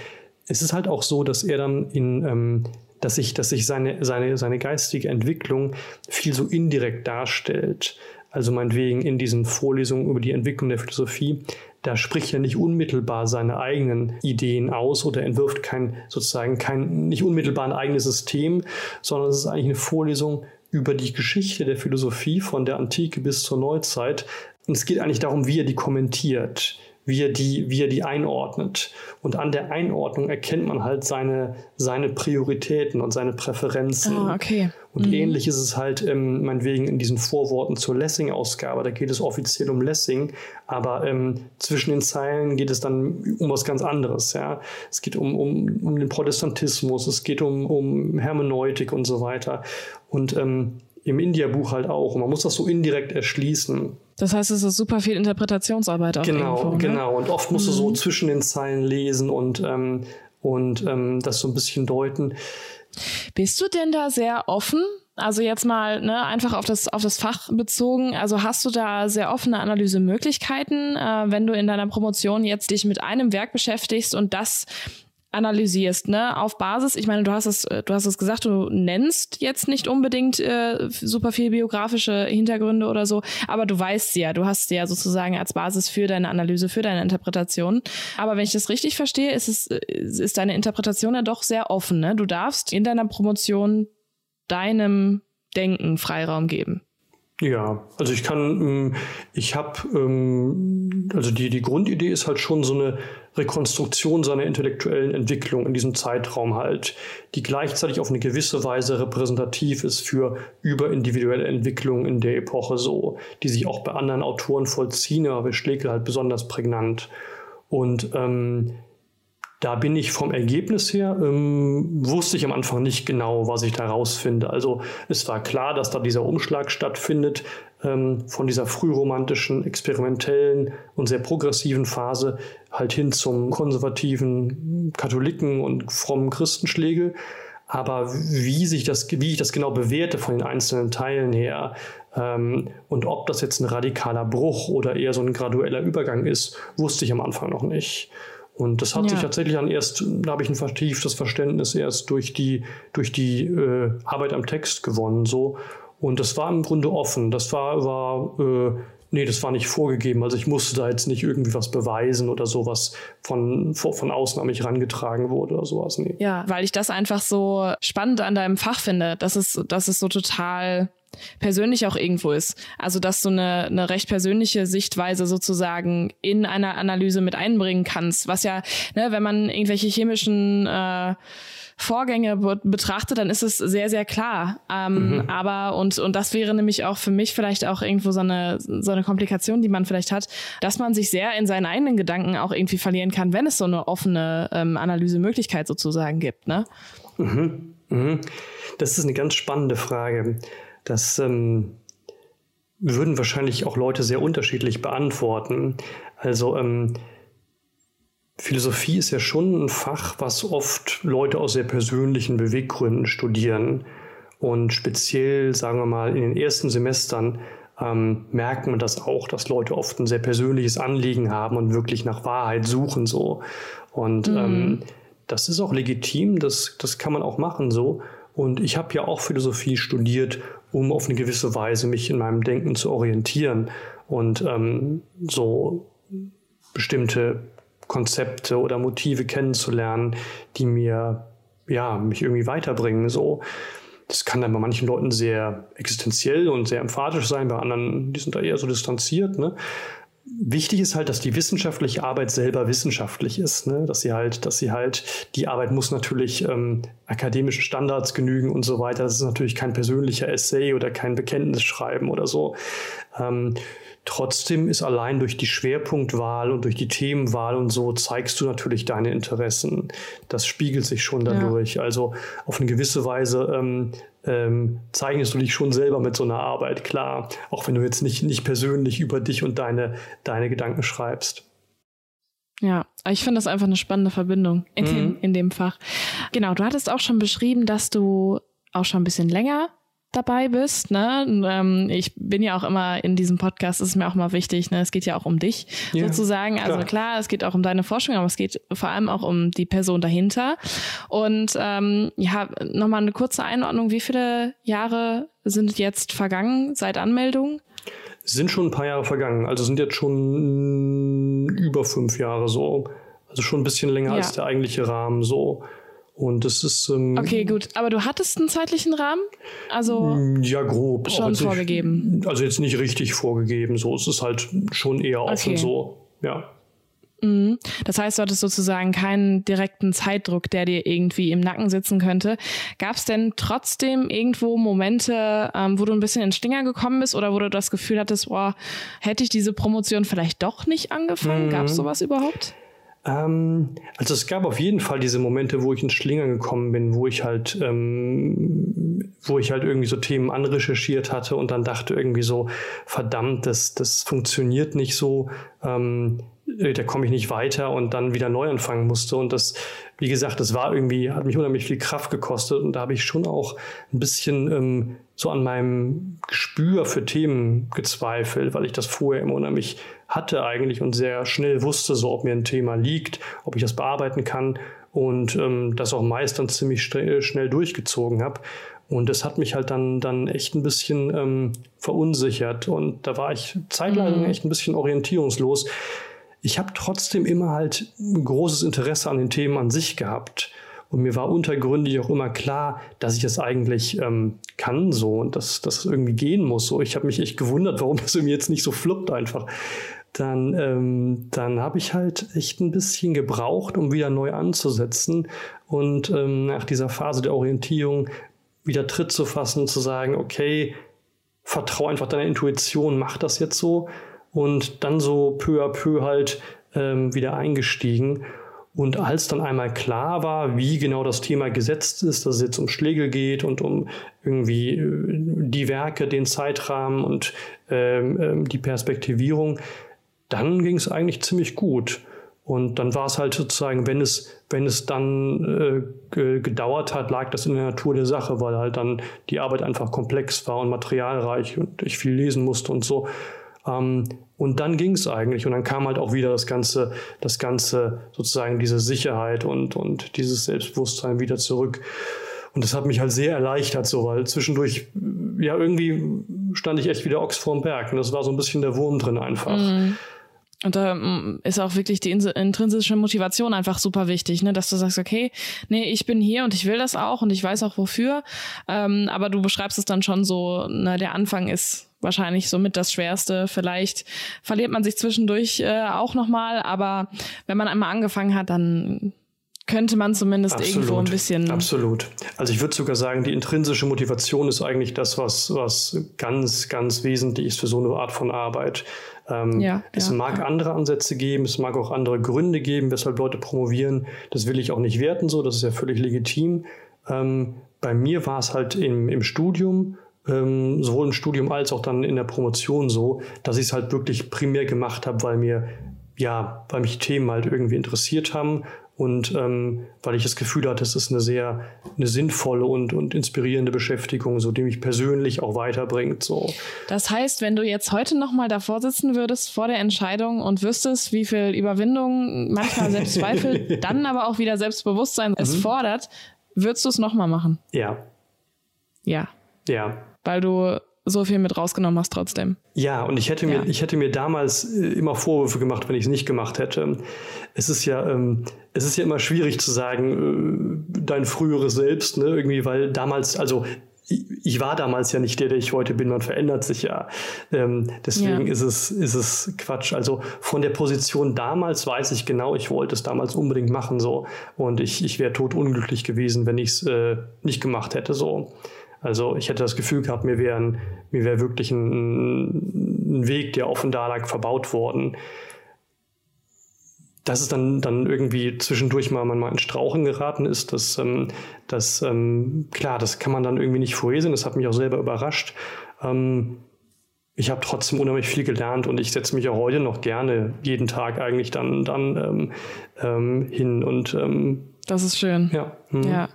es ist halt auch so, dass er dann in ähm, dass sich, dass sich seine, seine, seine geistige Entwicklung viel so indirekt darstellt also meinetwegen in diesen Vorlesungen über die Entwicklung der Philosophie, da spricht er nicht unmittelbar seine eigenen Ideen aus oder entwirft kein sozusagen kein nicht unmittelbar ein eigenes System, sondern es ist eigentlich eine Vorlesung über die Geschichte der Philosophie von der Antike bis zur Neuzeit. Und es geht eigentlich darum, wie er die kommentiert wie er die, wie er die einordnet. Und an der Einordnung erkennt man halt seine, seine Prioritäten und seine Präferenzen. Ah, okay. Und mhm. ähnlich ist es halt, ähm, meinetwegen in diesen Vorworten zur Lessing-Ausgabe. Da geht es offiziell um Lessing, aber ähm, zwischen den Zeilen geht es dann um was ganz anderes. Ja? Es geht um, um, um den Protestantismus, es geht um, um Hermeneutik und so weiter. Und ähm, im India-Buch halt auch. Und man muss das so indirekt erschließen. Das heißt, es ist super viel Interpretationsarbeit auch. Genau, irgendwo, ne? genau. Und oft musst mhm. du so mhm. zwischen den Zeilen lesen und, ähm, und ähm, das so ein bisschen deuten. Bist du denn da sehr offen? Also jetzt mal ne, einfach auf das, auf das Fach bezogen. Also hast du da sehr offene Analysemöglichkeiten, äh, wenn du in deiner Promotion jetzt dich mit einem Werk beschäftigst und das analysierst, ne, auf Basis, ich meine, du hast es, du hast es gesagt, du nennst jetzt nicht unbedingt äh, super viel biografische Hintergründe oder so, aber du weißt sie ja, du hast sie ja sozusagen als Basis für deine Analyse, für deine Interpretation. Aber wenn ich das richtig verstehe, ist es, ist deine Interpretation ja doch sehr offen, ne? Du darfst in deiner Promotion deinem Denken Freiraum geben. Ja, also ich kann, ähm, ich habe, ähm, also die, die Grundidee ist halt schon so eine Rekonstruktion seiner intellektuellen Entwicklung in diesem Zeitraum halt, die gleichzeitig auf eine gewisse Weise repräsentativ ist für überindividuelle Entwicklungen in der Epoche so, die sich auch bei anderen Autoren vollziehen, aber bei Schlegel halt besonders prägnant. Und ähm, da bin ich vom Ergebnis her, ähm, wusste ich am Anfang nicht genau, was ich da rausfinde. Also es war klar, dass da dieser Umschlag stattfindet ähm, von dieser frühromantischen, experimentellen und sehr progressiven Phase halt hin zum konservativen Katholiken und frommen Christenschlägel. Aber wie sich das, wie ich das genau bewerte von den einzelnen Teilen her ähm, und ob das jetzt ein radikaler Bruch oder eher so ein gradueller Übergang ist, wusste ich am Anfang noch nicht. Und das hat ja. sich tatsächlich dann erst, da habe ich ein vertieftes Verständnis erst durch die, durch die äh, Arbeit am Text gewonnen. So. Und das war im Grunde offen. Das war, war äh, nee, das war nicht vorgegeben. Also ich musste da jetzt nicht irgendwie was beweisen oder sowas von, von außen an mich rangetragen wurde oder sowas. Nee. Ja, weil ich das einfach so spannend an deinem Fach finde. Das ist, das ist so total persönlich auch irgendwo ist. Also, dass du eine, eine recht persönliche Sichtweise sozusagen in einer Analyse mit einbringen kannst, was ja, ne, wenn man irgendwelche chemischen äh, Vorgänge be betrachtet, dann ist es sehr, sehr klar. Ähm, mhm. Aber, und, und das wäre nämlich auch für mich vielleicht auch irgendwo so eine, so eine Komplikation, die man vielleicht hat, dass man sich sehr in seinen eigenen Gedanken auch irgendwie verlieren kann, wenn es so eine offene ähm, Analysemöglichkeit sozusagen gibt. Ne? Mhm. Mhm. Das ist eine ganz spannende Frage. Das ähm, würden wahrscheinlich auch Leute sehr unterschiedlich beantworten. Also ähm, Philosophie ist ja schon ein Fach, was oft Leute aus sehr persönlichen Beweggründen studieren. Und speziell, sagen wir mal, in den ersten Semestern ähm, merkt man das auch, dass Leute oft ein sehr persönliches Anliegen haben und wirklich nach Wahrheit suchen so. Und mhm. ähm, das ist auch legitim, das, das kann man auch machen so. Und ich habe ja auch Philosophie studiert, um auf eine gewisse Weise mich in meinem Denken zu orientieren und ähm, so bestimmte Konzepte oder Motive kennenzulernen, die mir ja mich irgendwie weiterbringen. So, das kann dann bei manchen Leuten sehr existenziell und sehr emphatisch sein, bei anderen, die sind da eher so distanziert. Ne? Wichtig ist halt, dass die wissenschaftliche Arbeit selber wissenschaftlich ist, ne? dass sie halt, dass sie halt, die Arbeit muss natürlich ähm, akademischen Standards genügen und so weiter. Das ist natürlich kein persönlicher Essay oder kein Bekenntnisschreiben oder so. Ähm, Trotzdem ist allein durch die Schwerpunktwahl und durch die Themenwahl und so zeigst du natürlich deine Interessen. Das spiegelt sich schon dadurch. Ja. Also auf eine gewisse Weise ähm, ähm, zeichnest du dich schon selber mit so einer Arbeit, klar. Auch wenn du jetzt nicht, nicht persönlich über dich und deine, deine Gedanken schreibst. Ja, ich finde das einfach eine spannende Verbindung in, mhm. dem, in dem Fach. Genau, du hattest auch schon beschrieben, dass du auch schon ein bisschen länger dabei bist. Ne? Ähm, ich bin ja auch immer in diesem Podcast, ist mir auch mal wichtig, ne? es geht ja auch um dich ja, sozusagen. Also klar. klar, es geht auch um deine Forschung, aber es geht vor allem auch um die Person dahinter. Und ähm, ja, nochmal eine kurze Einordnung. Wie viele Jahre sind jetzt vergangen seit Anmeldung? Sind schon ein paar Jahre vergangen. Also sind jetzt schon über fünf Jahre so. Also schon ein bisschen länger ja. als der eigentliche Rahmen so. Und das ist. Ähm, okay, gut. Aber du hattest einen zeitlichen Rahmen? Also. Mm, ja, grob. Schon vorgegeben. Nicht, also jetzt nicht richtig vorgegeben. So, es ist halt schon eher offen okay. so. Ja. Mhm. Das heißt, du hattest sozusagen keinen direkten Zeitdruck, der dir irgendwie im Nacken sitzen könnte. Gab es denn trotzdem irgendwo Momente, ähm, wo du ein bisschen in Stinger gekommen bist oder wo du das Gefühl hattest, boah, hätte ich diese Promotion vielleicht doch nicht angefangen? Mhm. Gab es sowas überhaupt? Ähm, also es gab auf jeden Fall diese Momente, wo ich ins Schlingern gekommen bin, wo ich halt, ähm, wo ich halt irgendwie so Themen anrecherchiert hatte und dann dachte irgendwie so, verdammt, das, das funktioniert nicht so, ähm, da komme ich nicht weiter und dann wieder neu anfangen musste. Und das, wie gesagt, das war irgendwie, hat mich unheimlich viel Kraft gekostet und da habe ich schon auch ein bisschen ähm, so an meinem Gespür für Themen gezweifelt, weil ich das vorher immer unheimlich hatte eigentlich und sehr schnell wusste, so ob mir ein Thema liegt, ob ich das bearbeiten kann und ähm, das auch meist dann ziemlich schnell durchgezogen habe. Und das hat mich halt dann, dann echt ein bisschen ähm, verunsichert und da war ich zeitlang mhm. echt ein bisschen orientierungslos. Ich habe trotzdem immer halt ein großes Interesse an den Themen an sich gehabt. Und mir war untergründig auch immer klar, dass ich das eigentlich ähm, kann so und dass das irgendwie gehen muss. So, ich habe mich echt gewundert, warum das irgendwie jetzt nicht so fluppt einfach dann, ähm, dann habe ich halt echt ein bisschen gebraucht, um wieder neu anzusetzen und ähm, nach dieser Phase der Orientierung wieder Tritt zu fassen, zu sagen, okay, vertraue einfach deiner Intuition, mach das jetzt so und dann so peu à peu halt ähm, wieder eingestiegen. Und als dann einmal klar war, wie genau das Thema gesetzt ist, dass es jetzt um Schlegel geht und um irgendwie äh, die Werke, den Zeitrahmen und ähm, ähm, die Perspektivierung, dann ging es eigentlich ziemlich gut. Und dann war es halt sozusagen, wenn es, wenn es dann äh, gedauert hat, lag das in der Natur der Sache, weil halt dann die Arbeit einfach komplex war und materialreich und ich viel lesen musste und so. Ähm, und dann ging es eigentlich. Und dann kam halt auch wieder das Ganze, das Ganze, sozusagen diese Sicherheit und, und dieses Selbstbewusstsein wieder zurück. Und das hat mich halt sehr erleichtert, so, weil zwischendurch, ja, irgendwie stand ich echt wieder Ochs vorm Berg. Und das war so ein bisschen der Wurm drin einfach. Mhm. Und da mm, ist auch wirklich die intrinsische Motivation einfach super wichtig, ne? dass du sagst, okay, nee, ich bin hier und ich will das auch und ich weiß auch wofür. Ähm, aber du beschreibst es dann schon so, na, der Anfang ist wahrscheinlich somit das Schwerste. Vielleicht verliert man sich zwischendurch äh, auch nochmal, aber wenn man einmal angefangen hat, dann könnte man zumindest Absolut. irgendwo ein bisschen. Absolut. Also ich würde sogar sagen, die intrinsische Motivation ist eigentlich das, was, was ganz, ganz wesentlich ist für so eine Art von Arbeit. Ähm, ja, es ja, mag ja. andere Ansätze geben, es mag auch andere Gründe geben, weshalb Leute promovieren. Das will ich auch nicht werten, so, das ist ja völlig legitim. Ähm, bei mir war es halt im, im Studium, ähm, sowohl im Studium als auch dann in der Promotion so, dass ich es halt wirklich primär gemacht habe, weil mir ja, weil mich Themen halt irgendwie interessiert haben und ähm, weil ich das Gefühl hatte, es ist eine sehr eine sinnvolle und, und inspirierende Beschäftigung, so die mich persönlich auch weiterbringt. So. Das heißt, wenn du jetzt heute nochmal davor sitzen würdest vor der Entscheidung und wüsstest, wie viel Überwindung, manchmal Selbstzweifel, dann aber auch wieder Selbstbewusstsein es mhm. fordert, würdest du es nochmal machen? Ja. Ja. Ja. Weil du so viel mit rausgenommen hast trotzdem. Ja, und ich hätte mir, ja. ich hätte mir damals äh, immer Vorwürfe gemacht, wenn ich es nicht gemacht hätte. Es ist ja, ähm, es ist ja immer schwierig zu sagen, äh, dein früheres Selbst, ne, irgendwie, weil damals, also ich war damals ja nicht der, der ich heute bin. Man verändert sich ja. Ähm, deswegen ja. ist es ist es Quatsch. Also von der Position damals weiß ich genau, ich wollte es damals unbedingt machen so und ich ich wäre tot unglücklich gewesen, wenn ich es äh, nicht gemacht hätte so. Also ich hätte das Gefühl gehabt, mir wäre mir wäre wirklich ein, ein, Weg, der offen da lag, verbaut worden. Dass es dann, dann irgendwie zwischendurch mal, mal in Strauchen geraten ist, das, ähm, das ähm, klar, das kann man dann irgendwie nicht vorhersehen. Das hat mich auch selber überrascht. Ähm, ich habe trotzdem unheimlich viel gelernt und ich setze mich auch heute noch gerne jeden Tag eigentlich dann, dann ähm, ähm, hin und ähm, das ist schön. Ja. Hm. Ja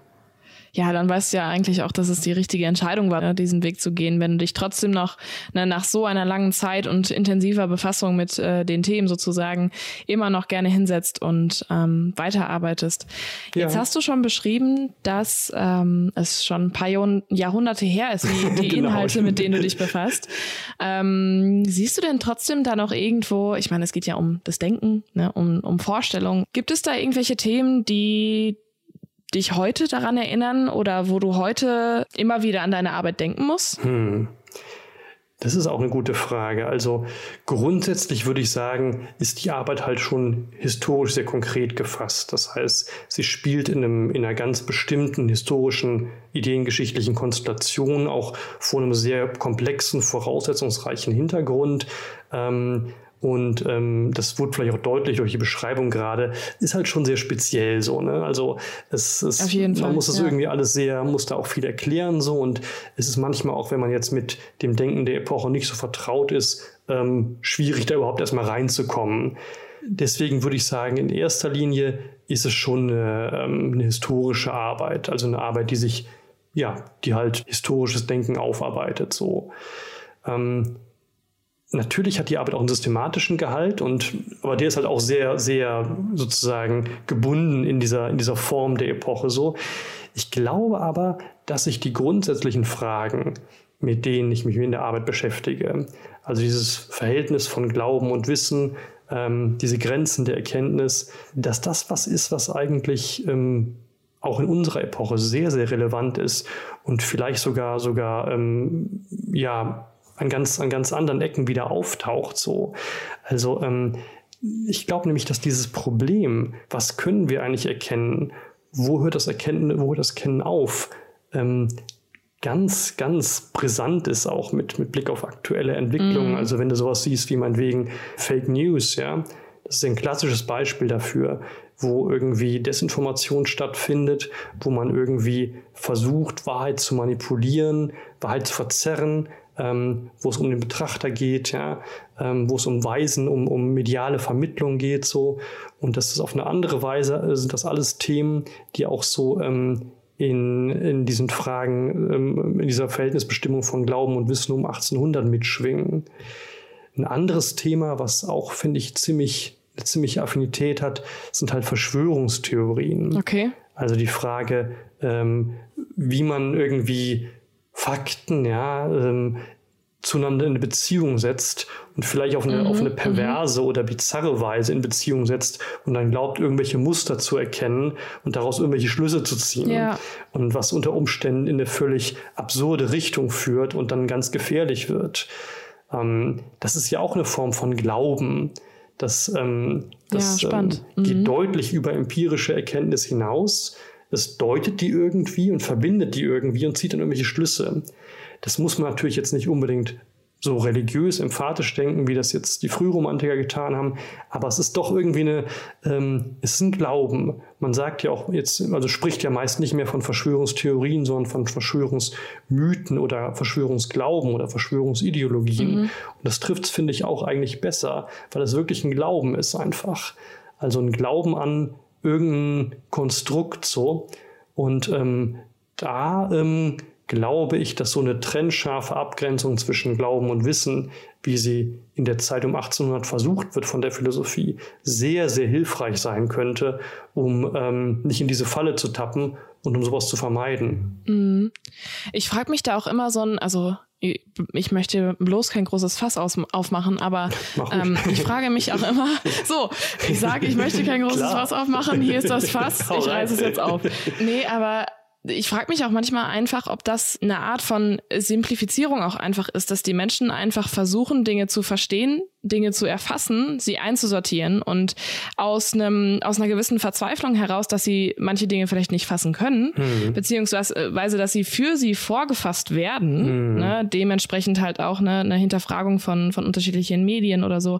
ja, dann weißt du ja eigentlich auch, dass es die richtige Entscheidung war, ne, diesen Weg zu gehen, wenn du dich trotzdem noch ne, nach so einer langen Zeit und intensiver Befassung mit äh, den Themen sozusagen immer noch gerne hinsetzt und ähm, weiterarbeitest. Ja. Jetzt hast du schon beschrieben, dass ähm, es schon ein paar Jahrhunderte her ist, wie die genau. Inhalte, mit denen du dich befasst. Ähm, siehst du denn trotzdem da noch irgendwo, ich meine, es geht ja um das Denken, ne, um, um Vorstellungen. Gibt es da irgendwelche Themen, die dich heute daran erinnern oder wo du heute immer wieder an deine Arbeit denken musst? Hm. Das ist auch eine gute Frage. Also grundsätzlich würde ich sagen, ist die Arbeit halt schon historisch sehr konkret gefasst. Das heißt, sie spielt in, einem, in einer ganz bestimmten historischen, ideengeschichtlichen Konstellation, auch vor einem sehr komplexen, voraussetzungsreichen Hintergrund. Ähm, und ähm, das wurde vielleicht auch deutlich durch die Beschreibung gerade, ist halt schon sehr speziell so. Ne? Also es, jeden man Fall, muss das ja. irgendwie alles sehr, muss da auch viel erklären so und es ist manchmal auch, wenn man jetzt mit dem Denken der Epoche nicht so vertraut ist, ähm, schwierig da überhaupt erstmal reinzukommen. Deswegen würde ich sagen, in erster Linie ist es schon eine, ähm, eine historische Arbeit, also eine Arbeit, die sich, ja, die halt historisches Denken aufarbeitet. So. Ähm, Natürlich hat die Arbeit auch einen systematischen Gehalt und aber der ist halt auch sehr, sehr sozusagen gebunden in dieser, in dieser Form der Epoche so. Ich glaube aber, dass sich die grundsätzlichen Fragen, mit denen ich mich in der Arbeit beschäftige, also dieses Verhältnis von Glauben und Wissen, ähm, diese Grenzen der Erkenntnis, dass das was ist, was eigentlich ähm, auch in unserer Epoche sehr, sehr relevant ist und vielleicht sogar, sogar ähm, ja, an ganz, an ganz anderen Ecken wieder auftaucht. So. Also ähm, ich glaube nämlich, dass dieses Problem, was können wir eigentlich erkennen, wo hört das Erkennen, wo hört das Kennen auf, ähm, ganz, ganz brisant ist auch mit, mit Blick auf aktuelle Entwicklungen. Mm. Also wenn du sowas siehst wie meinetwegen Fake News, ja, das ist ein klassisches Beispiel dafür, wo irgendwie Desinformation stattfindet, wo man irgendwie versucht, Wahrheit zu manipulieren, Wahrheit zu verzerren, ähm, wo es um den Betrachter geht, ja, ähm, wo es um Weisen, um, um mediale Vermittlung geht, so. Und das ist auf eine andere Weise, äh, sind das alles Themen, die auch so ähm, in, in diesen Fragen, ähm, in dieser Verhältnisbestimmung von Glauben und Wissen um 1800 mitschwingen. Ein anderes Thema, was auch, finde ich, ziemlich, eine ziemliche Affinität hat, sind halt Verschwörungstheorien. Okay. Also die Frage, ähm, wie man irgendwie Fakten, ja, ähm, zueinander in eine Beziehung setzt und vielleicht auf eine, mhm, auf eine mhm. perverse mhm. oder bizarre Weise in Beziehung setzt und dann glaubt, irgendwelche Muster zu erkennen und daraus irgendwelche Schlüsse zu ziehen. Ja. Und was unter Umständen in eine völlig absurde Richtung führt und dann ganz gefährlich wird. Ähm, das ist ja auch eine Form von Glauben. Das, ähm, das ja, ähm, geht mhm. deutlich über empirische Erkenntnis hinaus. Es deutet die irgendwie und verbindet die irgendwie und zieht dann irgendwelche Schlüsse. Das muss man natürlich jetzt nicht unbedingt so religiös, emphatisch denken, wie das jetzt die Frühromantiker getan haben. Aber es ist doch irgendwie eine, ähm, es ist ein Glauben. Man sagt ja auch jetzt, also spricht ja meist nicht mehr von Verschwörungstheorien, sondern von Verschwörungsmythen oder Verschwörungsglauben oder Verschwörungsideologien. Mhm. Und das trifft es, finde ich, auch eigentlich besser, weil es wirklich ein Glauben ist einfach. Also ein Glauben an irgendein Konstrukt so. Und ähm, da ähm, glaube ich, dass so eine trennscharfe Abgrenzung zwischen Glauben und Wissen, wie sie in der Zeit um 1800 versucht wird von der Philosophie, sehr, sehr hilfreich sein könnte, um ähm, nicht in diese Falle zu tappen und um sowas zu vermeiden. Mhm. Ich frage mich da auch immer so ein, also ich möchte bloß kein großes Fass aus, aufmachen, aber ähm, ich frage mich auch immer, so, ich sage, ich möchte kein großes. Fass aufmachen, hier ist das Fass, ich reiße es jetzt auf. Nee, aber ich frage mich auch manchmal einfach, ob das eine Art von Simplifizierung auch einfach ist, dass die Menschen einfach versuchen, Dinge zu verstehen, Dinge zu erfassen, sie einzusortieren und aus einem aus einer gewissen Verzweiflung heraus, dass sie manche Dinge vielleicht nicht fassen können, mhm. beziehungsweise dass sie für sie vorgefasst werden, mhm. ne, dementsprechend halt auch ne, eine Hinterfragung von von unterschiedlichen Medien oder so,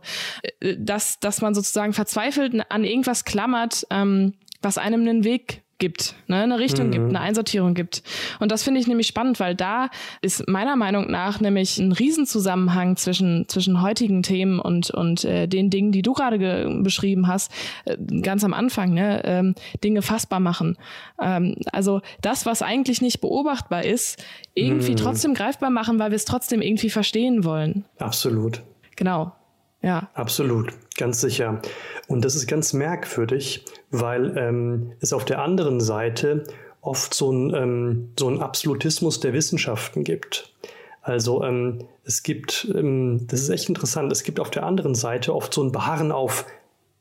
äh, dass dass man sozusagen verzweifelt an irgendwas klammert, ähm, was einem einen Weg gibt, ne, eine Richtung mhm. gibt, eine Einsortierung gibt. Und das finde ich nämlich spannend, weil da ist meiner Meinung nach nämlich ein Riesenzusammenhang zwischen, zwischen heutigen Themen und, und äh, den Dingen, die du gerade beschrieben hast, äh, ganz am Anfang, ne, ähm, Dinge fassbar machen. Ähm, also das, was eigentlich nicht beobachtbar ist, irgendwie mhm. trotzdem greifbar machen, weil wir es trotzdem irgendwie verstehen wollen. Absolut. Genau. Ja. Absolut, ganz sicher. Und das ist ganz merkwürdig, weil ähm, es auf der anderen Seite oft so ein, ähm, so ein Absolutismus der Wissenschaften gibt. Also ähm, es gibt, ähm, das ist echt interessant, es gibt auf der anderen Seite oft so ein Beharren auf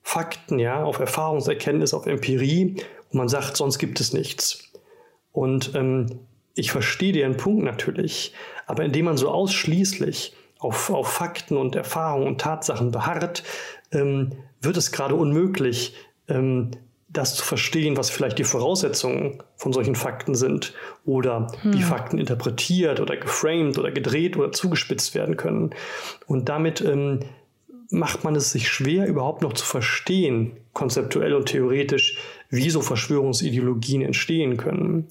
Fakten, ja, auf Erfahrungserkenntnis, auf Empirie und man sagt, sonst gibt es nichts. Und ähm, ich verstehe den Punkt natürlich, aber indem man so ausschließlich auf, auf Fakten und Erfahrungen und Tatsachen beharrt, ähm, wird es gerade unmöglich, ähm, das zu verstehen, was vielleicht die Voraussetzungen von solchen Fakten sind oder hm. wie Fakten interpretiert oder geframed oder gedreht oder zugespitzt werden können. Und damit ähm, macht man es sich schwer, überhaupt noch zu verstehen, konzeptuell und theoretisch, wie so Verschwörungsideologien entstehen können.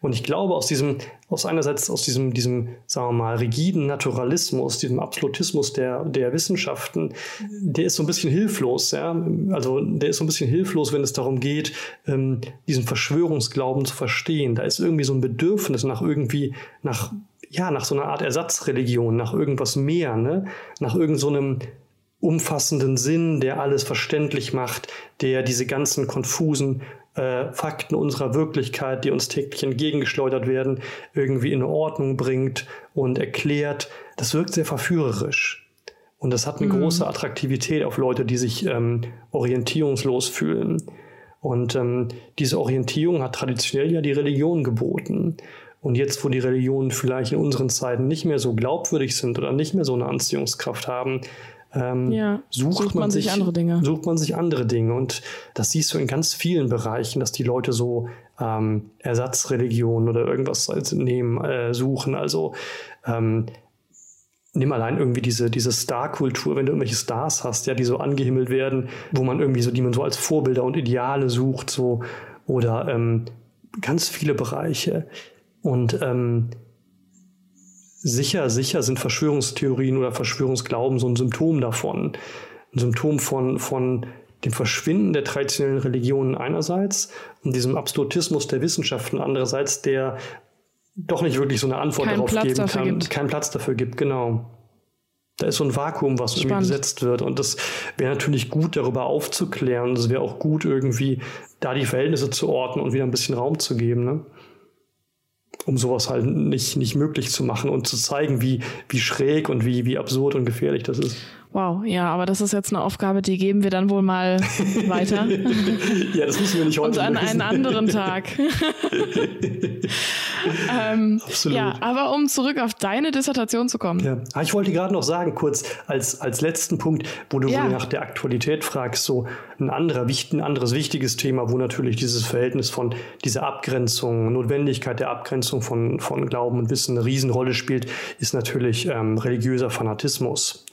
Und ich glaube, aus diesem, aus einerseits aus diesem, diesem, sagen wir mal, rigiden Naturalismus, diesem Absolutismus der, der Wissenschaften, der ist so ein bisschen hilflos, ja. Also der ist so ein bisschen hilflos, wenn es darum geht, ähm, diesen Verschwörungsglauben zu verstehen. Da ist irgendwie so ein Bedürfnis nach irgendwie, nach, ja, nach so einer Art Ersatzreligion, nach irgendwas mehr, ne? Nach irgendeinem so umfassenden Sinn, der alles verständlich macht, der diese ganzen konfusen äh, Fakten unserer Wirklichkeit, die uns täglich entgegengeschleudert werden, irgendwie in Ordnung bringt und erklärt. Das wirkt sehr verführerisch. Und das hat eine mhm. große Attraktivität auf Leute, die sich ähm, orientierungslos fühlen. Und ähm, diese Orientierung hat traditionell ja die Religion geboten. Und jetzt, wo die Religionen vielleicht in unseren Zeiten nicht mehr so glaubwürdig sind oder nicht mehr so eine Anziehungskraft haben, ähm, ja, sucht, sucht, man, man sich, sich, andere Dinge. Sucht man sich andere Dinge. Und das siehst du in ganz vielen Bereichen, dass die Leute so ähm, Ersatzreligionen oder irgendwas nehmen, äh, suchen. Also ähm, nimm allein irgendwie diese, diese Star-Kultur, wenn du irgendwelche Stars hast, ja, die so angehimmelt werden, wo man irgendwie so, die man so als Vorbilder und Ideale sucht, so, oder ähm, ganz viele Bereiche. Und ähm, sicher, sicher sind Verschwörungstheorien oder Verschwörungsglauben so ein Symptom davon. Ein Symptom von, von dem Verschwinden der traditionellen Religionen einerseits und diesem Absolutismus der Wissenschaften andererseits, der doch nicht wirklich so eine Antwort Kein darauf Platz geben kann, gibt. keinen Platz dafür gibt, genau. Da ist so ein Vakuum, was Spannend. irgendwie besetzt wird. Und das wäre natürlich gut, darüber aufzuklären. Und es wäre auch gut, irgendwie da die Verhältnisse zu ordnen und wieder ein bisschen Raum zu geben. Ne? Um sowas halt nicht, nicht möglich zu machen und zu zeigen, wie, wie schräg und wie, wie absurd und gefährlich das ist. Wow, ja, aber das ist jetzt eine Aufgabe, die geben wir dann wohl mal weiter. ja, das müssen wir nicht heute Und an lösen. einen anderen Tag. ähm, Absolut. Ja, aber um zurück auf deine Dissertation zu kommen. Ja, ah, ich wollte gerade noch sagen, kurz als, als letzten Punkt, wo du ja. nach der Aktualität fragst, so ein, anderer, ein anderes wichtiges Thema, wo natürlich dieses Verhältnis von dieser Abgrenzung, Notwendigkeit der Abgrenzung von, von Glauben und Wissen eine Riesenrolle spielt, ist natürlich ähm, religiöser Fanatismus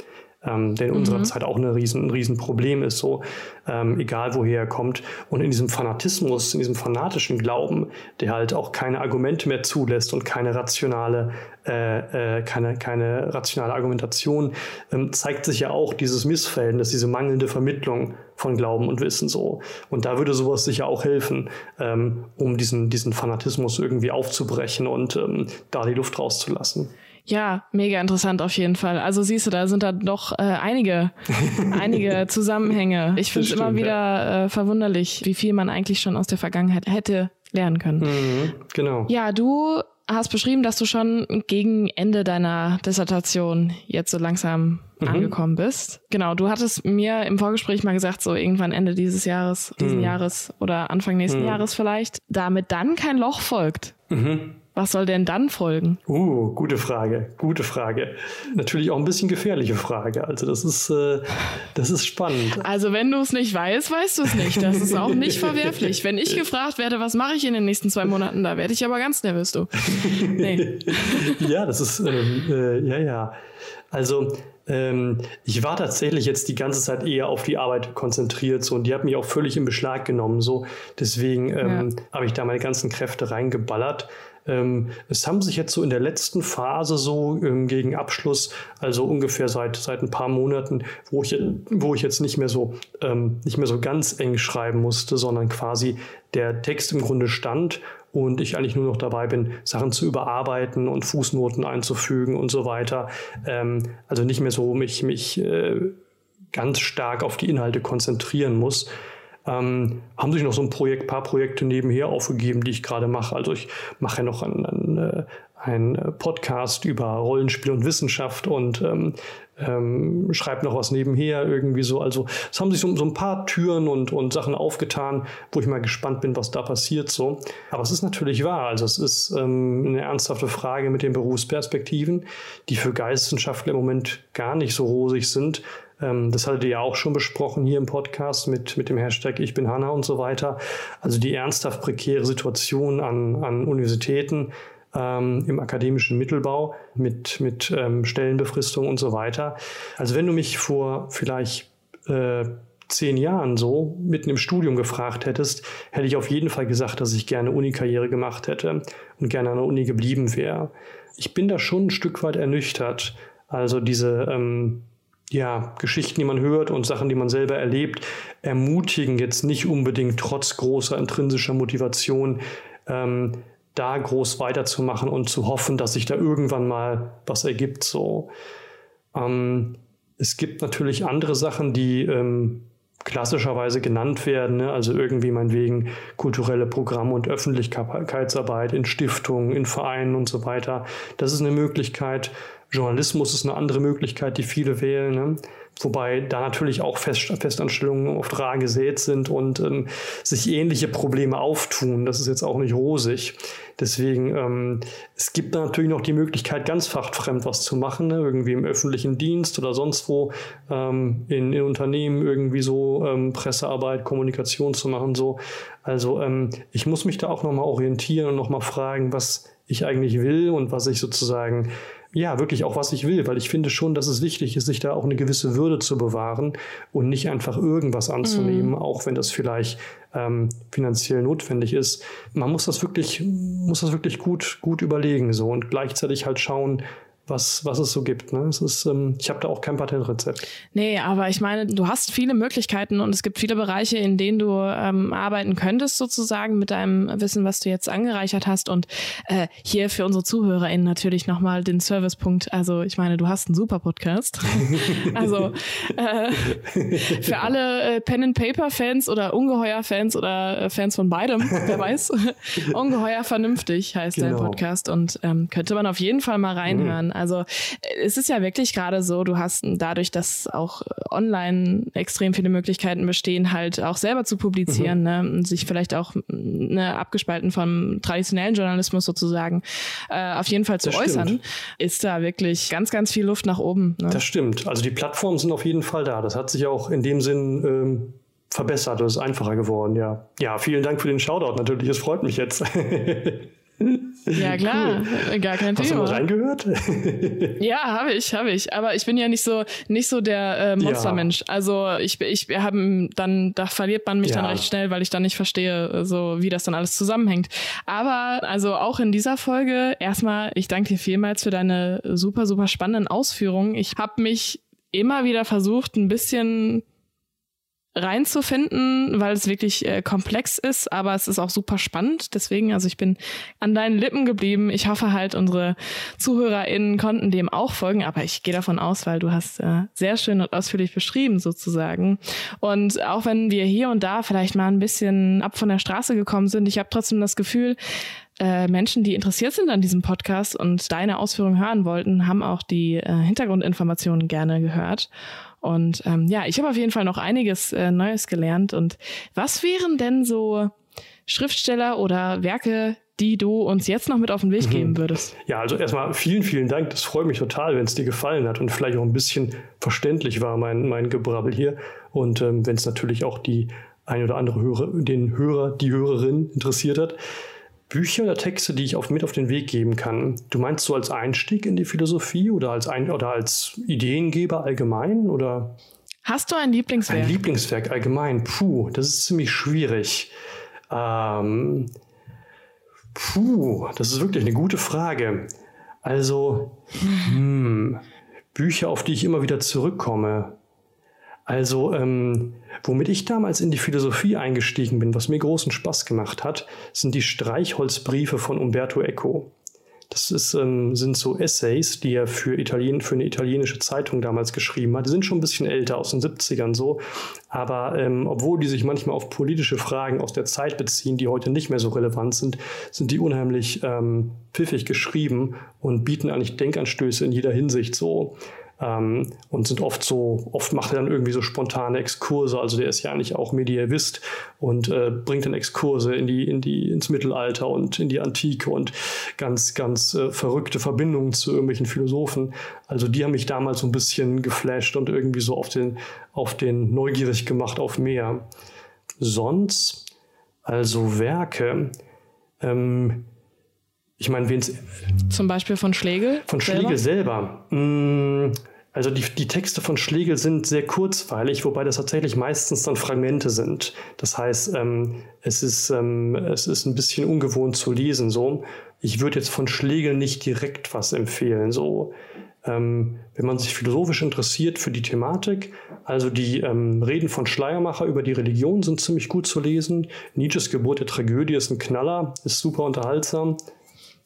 ähm, der in unserer mhm. Zeit auch eine riesen, ein Riesenproblem ist, so ähm, egal woher er kommt. Und in diesem Fanatismus, in diesem fanatischen Glauben, der halt auch keine Argumente mehr zulässt und keine rationale, äh, äh, keine, keine rationale Argumentation, ähm, zeigt sich ja auch dieses Missverhältnis, diese mangelnde Vermittlung von Glauben und Wissen so. Und da würde sowas sicher auch helfen, ähm, um diesen, diesen Fanatismus irgendwie aufzubrechen und ähm, da die Luft rauszulassen. Ja, mega interessant auf jeden Fall. Also siehst du, da sind da doch äh, einige, einige Zusammenhänge. Ich finde es immer wieder ja. äh, verwunderlich, wie viel man eigentlich schon aus der Vergangenheit hätte lernen können. Mhm, genau. Ja, du hast beschrieben, dass du schon gegen Ende deiner Dissertation jetzt so langsam mhm. angekommen bist. Genau, du hattest mir im Vorgespräch mal gesagt, so irgendwann Ende dieses Jahres, diesen mhm. Jahres oder Anfang nächsten mhm. Jahres vielleicht, damit dann kein Loch folgt. Mhm. Was soll denn dann folgen? Uh, gute Frage, gute Frage. Natürlich auch ein bisschen gefährliche Frage. Also das ist, äh, das ist spannend. Also wenn du es nicht weißt, weißt du es nicht. Das ist auch nicht verwerflich. Wenn ich gefragt werde, was mache ich in den nächsten zwei Monaten, da werde ich aber ganz nervös, du. Nee. ja, das ist, ähm, äh, ja, ja. Also ähm, ich war tatsächlich jetzt die ganze Zeit eher auf die Arbeit konzentriert so und die hat mich auch völlig in Beschlag genommen so deswegen ähm, ja. habe ich da meine ganzen Kräfte reingeballert es haben sich jetzt so in der letzten Phase so ähm, gegen Abschluss, also ungefähr seit, seit ein paar Monaten, wo ich, wo ich jetzt nicht mehr so, ähm, nicht mehr so ganz eng schreiben musste, sondern quasi der Text im Grunde stand und ich eigentlich nur noch dabei bin, Sachen zu überarbeiten und Fußnoten einzufügen und so weiter. Ähm, also nicht mehr so mich, mich äh, ganz stark auf die Inhalte konzentrieren muss ähm, haben sich noch so ein Projekt, paar Projekte nebenher aufgegeben, die ich gerade mache. Also ich mache ja noch einen, einen, einen Podcast über Rollenspiel und Wissenschaft und ähm, ähm, schreibe noch was nebenher irgendwie so. Also es haben sich so, so, ein paar Türen und, und Sachen aufgetan, wo ich mal gespannt bin, was da passiert so. Aber es ist natürlich wahr. Also es ist ähm, eine ernsthafte Frage mit den Berufsperspektiven, die für Geisteswissenschaftler im Moment gar nicht so rosig sind. Ähm, das hattet ihr ja auch schon besprochen hier im Podcast mit, mit dem Hashtag Ich bin Hanna und so weiter. Also die ernsthaft prekäre Situation an, an Universitäten ähm, im akademischen Mittelbau mit, mit ähm, Stellenbefristung und so weiter. Also wenn du mich vor vielleicht äh, zehn Jahren so mitten im Studium gefragt hättest, hätte ich auf jeden Fall gesagt, dass ich gerne Unikarriere gemacht hätte und gerne an der Uni geblieben wäre. Ich bin da schon ein Stück weit ernüchtert. Also diese ähm, ja, Geschichten, die man hört und Sachen, die man selber erlebt, ermutigen jetzt nicht unbedingt trotz großer intrinsischer Motivation, ähm, da groß weiterzumachen und zu hoffen, dass sich da irgendwann mal was ergibt. So. Ähm, es gibt natürlich andere Sachen, die ähm, klassischerweise genannt werden, ne? also irgendwie meinetwegen kulturelle Programme und Öffentlichkeitsarbeit in Stiftungen, in Vereinen und so weiter. Das ist eine Möglichkeit. Journalismus ist eine andere Möglichkeit, die viele wählen. Ne? Wobei da natürlich auch Fest Festanstellungen oft rar gesät sind und ähm, sich ähnliche Probleme auftun. Das ist jetzt auch nicht rosig. Deswegen, ähm, es gibt da natürlich noch die Möglichkeit, ganz fachfremd was zu machen, ne? irgendwie im öffentlichen Dienst oder sonst wo, ähm, in, in Unternehmen irgendwie so ähm, Pressearbeit, Kommunikation zu machen. So. Also ähm, ich muss mich da auch nochmal orientieren und nochmal fragen, was ich eigentlich will und was ich sozusagen ja, wirklich auch, was ich will, weil ich finde schon, dass es wichtig ist, sich da auch eine gewisse Würde zu bewahren und nicht einfach irgendwas anzunehmen, mm. auch wenn das vielleicht ähm, finanziell notwendig ist. Man muss das wirklich, muss das wirklich gut, gut überlegen so und gleichzeitig halt schauen, was, was es so gibt. Ne? Es ist, ähm, ich habe da auch kein Patentrezept. Nee, aber ich meine, du hast viele Möglichkeiten und es gibt viele Bereiche, in denen du ähm, arbeiten könntest, sozusagen, mit deinem Wissen, was du jetzt angereichert hast. Und äh, hier für unsere ZuhörerInnen natürlich nochmal den Servicepunkt. Also, ich meine, du hast einen super Podcast. also äh, für alle äh, Pen-and-Paper-Fans oder Ungeheuer-Fans oder äh, Fans von beidem, wer weiß. Ungeheuer vernünftig heißt genau. der Podcast und ähm, könnte man auf jeden Fall mal reinhören. Mhm. Also es ist ja wirklich gerade so, du hast dadurch, dass auch online extrem viele Möglichkeiten bestehen, halt auch selber zu publizieren, mhm. ne? und sich vielleicht auch ne, abgespalten vom traditionellen Journalismus sozusagen äh, auf jeden Fall zu das äußern, stimmt. ist da wirklich ganz, ganz viel Luft nach oben. Ne? Das stimmt. Also die Plattformen sind auf jeden Fall da. Das hat sich auch in dem Sinn ähm, verbessert, es ist einfacher geworden, ja. Ja, vielen Dank für den Shoutout natürlich. Es freut mich jetzt. Ja, klar, cool. gar kein Thema. Hast du mal reingehört? ja, habe ich, habe ich. Aber ich bin ja nicht so, nicht so der äh, Monstermensch. Ja. Also ich, ich habe dann, da verliert man mich ja. dann recht schnell, weil ich dann nicht verstehe, so wie das dann alles zusammenhängt. Aber also auch in dieser Folge erstmal, ich danke dir vielmals für deine super, super spannenden Ausführungen. Ich habe mich immer wieder versucht, ein bisschen reinzufinden, weil es wirklich äh, komplex ist, aber es ist auch super spannend. Deswegen, also ich bin an deinen Lippen geblieben. Ich hoffe halt, unsere ZuhörerInnen konnten dem auch folgen, aber ich gehe davon aus, weil du hast äh, sehr schön und ausführlich beschrieben sozusagen. Und auch wenn wir hier und da vielleicht mal ein bisschen ab von der Straße gekommen sind, ich habe trotzdem das Gefühl, äh, Menschen, die interessiert sind an diesem Podcast und deine Ausführungen hören wollten, haben auch die äh, Hintergrundinformationen gerne gehört. Und ähm, ja, ich habe auf jeden Fall noch einiges äh, Neues gelernt. Und was wären denn so Schriftsteller oder Werke, die du uns jetzt noch mit auf den Weg mhm. geben würdest? Ja, also erstmal vielen, vielen Dank. Das freut mich total, wenn es dir gefallen hat und vielleicht auch ein bisschen verständlich war, mein, mein Gebrabbel hier. Und ähm, wenn es natürlich auch die ein oder andere Hörer, den Hörer, die Hörerin interessiert hat. Bücher oder Texte, die ich auf, mit auf den Weg geben kann. Du meinst so als Einstieg in die Philosophie oder als, ein, oder als Ideengeber allgemein? Oder? Hast du ein Lieblingswerk? Ein Lieblingswerk allgemein. Puh, das ist ziemlich schwierig. Ähm, puh, das ist wirklich eine gute Frage. Also, hm, Bücher, auf die ich immer wieder zurückkomme. Also, ähm, womit ich damals in die Philosophie eingestiegen bin, was mir großen Spaß gemacht hat, sind die Streichholzbriefe von Umberto Eco. Das ist, ähm, sind so Essays, die er für, Italien, für eine italienische Zeitung damals geschrieben hat. Die sind schon ein bisschen älter, aus den 70ern so. Aber ähm, obwohl die sich manchmal auf politische Fragen aus der Zeit beziehen, die heute nicht mehr so relevant sind, sind die unheimlich ähm, pfiffig geschrieben und bieten eigentlich Denkanstöße in jeder Hinsicht so ähm, und sind oft so, oft macht er dann irgendwie so spontane Exkurse. Also der ist ja eigentlich auch Medievist und äh, bringt dann Exkurse in die, in die, ins Mittelalter und in die Antike und ganz, ganz äh, verrückte Verbindungen zu irgendwelchen Philosophen. Also die haben mich damals so ein bisschen geflasht und irgendwie so auf den, auf den neugierig gemacht auf mehr. Sonst, also Werke, ähm, ich meine, wen Zum Beispiel von Schlegel? Von Schlegel selber. selber. Mm, also die, die Texte von Schlegel sind sehr kurzweilig, wobei das tatsächlich meistens dann Fragmente sind. Das heißt, ähm, es, ist, ähm, es ist ein bisschen ungewohnt zu lesen. So. Ich würde jetzt von Schlegel nicht direkt was empfehlen. So. Ähm, wenn man sich philosophisch interessiert für die Thematik, also die ähm, Reden von Schleiermacher über die Religion sind ziemlich gut zu lesen. Nietzsches Geburt der Tragödie ist ein Knaller, ist super unterhaltsam.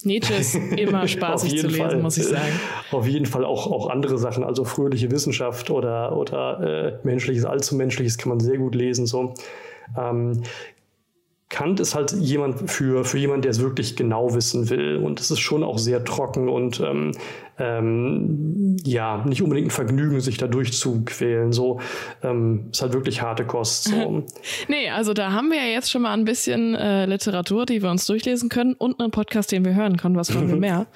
Nietzsche ist immer spaßig zu lesen, Fall. muss ich sagen. Auf jeden Fall auch, auch andere Sachen, also fröhliche Wissenschaft oder, oder äh, menschliches, allzu menschliches kann man sehr gut lesen. So. Ähm, Kant ist halt jemand für, für jemand, der es wirklich genau wissen will. Und es ist schon auch sehr trocken und ähm, ähm, ja, nicht unbedingt ein Vergnügen, sich da durchzuquälen. So ähm, ist halt wirklich harte Kost. So. nee, also da haben wir ja jetzt schon mal ein bisschen äh, Literatur, die wir uns durchlesen können und einen Podcast, den wir hören können. Was wollen wir mehr?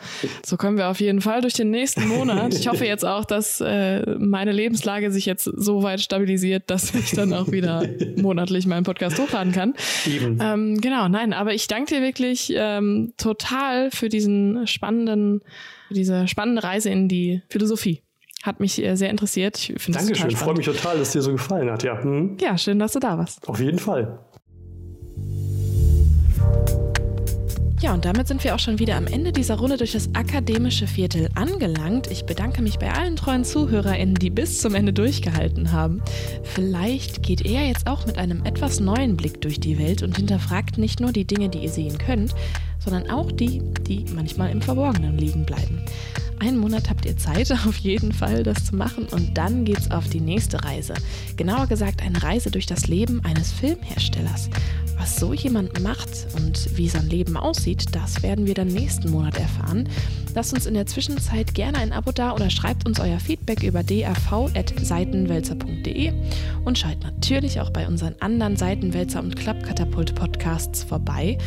so können wir auf jeden Fall durch den nächsten Monat. Ich hoffe jetzt auch, dass äh, meine Lebenslage sich jetzt so weit stabilisiert, dass ich dann auch wieder monatlich meinen Podcast hochladen kann. Eben. Ähm, genau, nein, aber ich danke dir wirklich ähm, total für diesen spannenden diese spannende Reise in die Philosophie. Hat mich äh, sehr interessiert. Ich Dankeschön, freue mich total, dass es dir so gefallen hat. Ja. Hm. ja, schön, dass du da warst. Auf jeden Fall. Ja, und damit sind wir auch schon wieder am Ende dieser Runde durch das akademische Viertel angelangt. Ich bedanke mich bei allen treuen ZuhörerInnen, die bis zum Ende durchgehalten haben. Vielleicht geht er jetzt auch mit einem etwas neuen Blick durch die Welt und hinterfragt nicht nur die Dinge, die ihr sehen könnt, sondern auch die, die manchmal im Verborgenen liegen bleiben. Einen Monat habt ihr Zeit, auf jeden Fall das zu machen und dann geht's auf die nächste Reise. Genauer gesagt eine Reise durch das Leben eines Filmherstellers. Was so jemand macht und wie sein Leben aussieht, das werden wir dann nächsten Monat erfahren. Lasst uns in der Zwischenzeit gerne ein Abo da oder schreibt uns euer Feedback über dav.seitenwälzer.de und schaut natürlich auch bei unseren anderen Seitenwälzer und Klappkatapult Podcasts vorbei.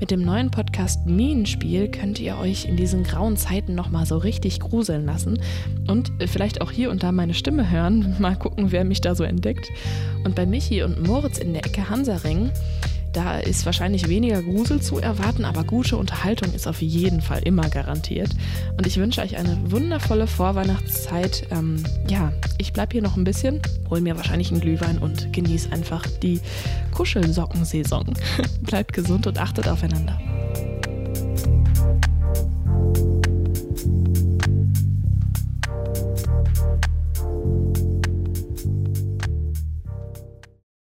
Mit dem neuen Podcast Minenspiel könnt ihr euch in diesen grauen Zeiten nochmal so richtig gruseln lassen und vielleicht auch hier und da meine Stimme hören. Mal gucken, wer mich da so entdeckt. Und bei Michi und Moritz in der Ecke Hansaring da ist wahrscheinlich weniger Grusel zu erwarten, aber gute Unterhaltung ist auf jeden Fall immer garantiert. Und ich wünsche euch eine wundervolle Vorweihnachtszeit. Ähm, ja, ich bleibe hier noch ein bisschen, hol mir wahrscheinlich einen Glühwein und genieße einfach die Kuschelsockensaison. Bleibt gesund und achtet aufeinander.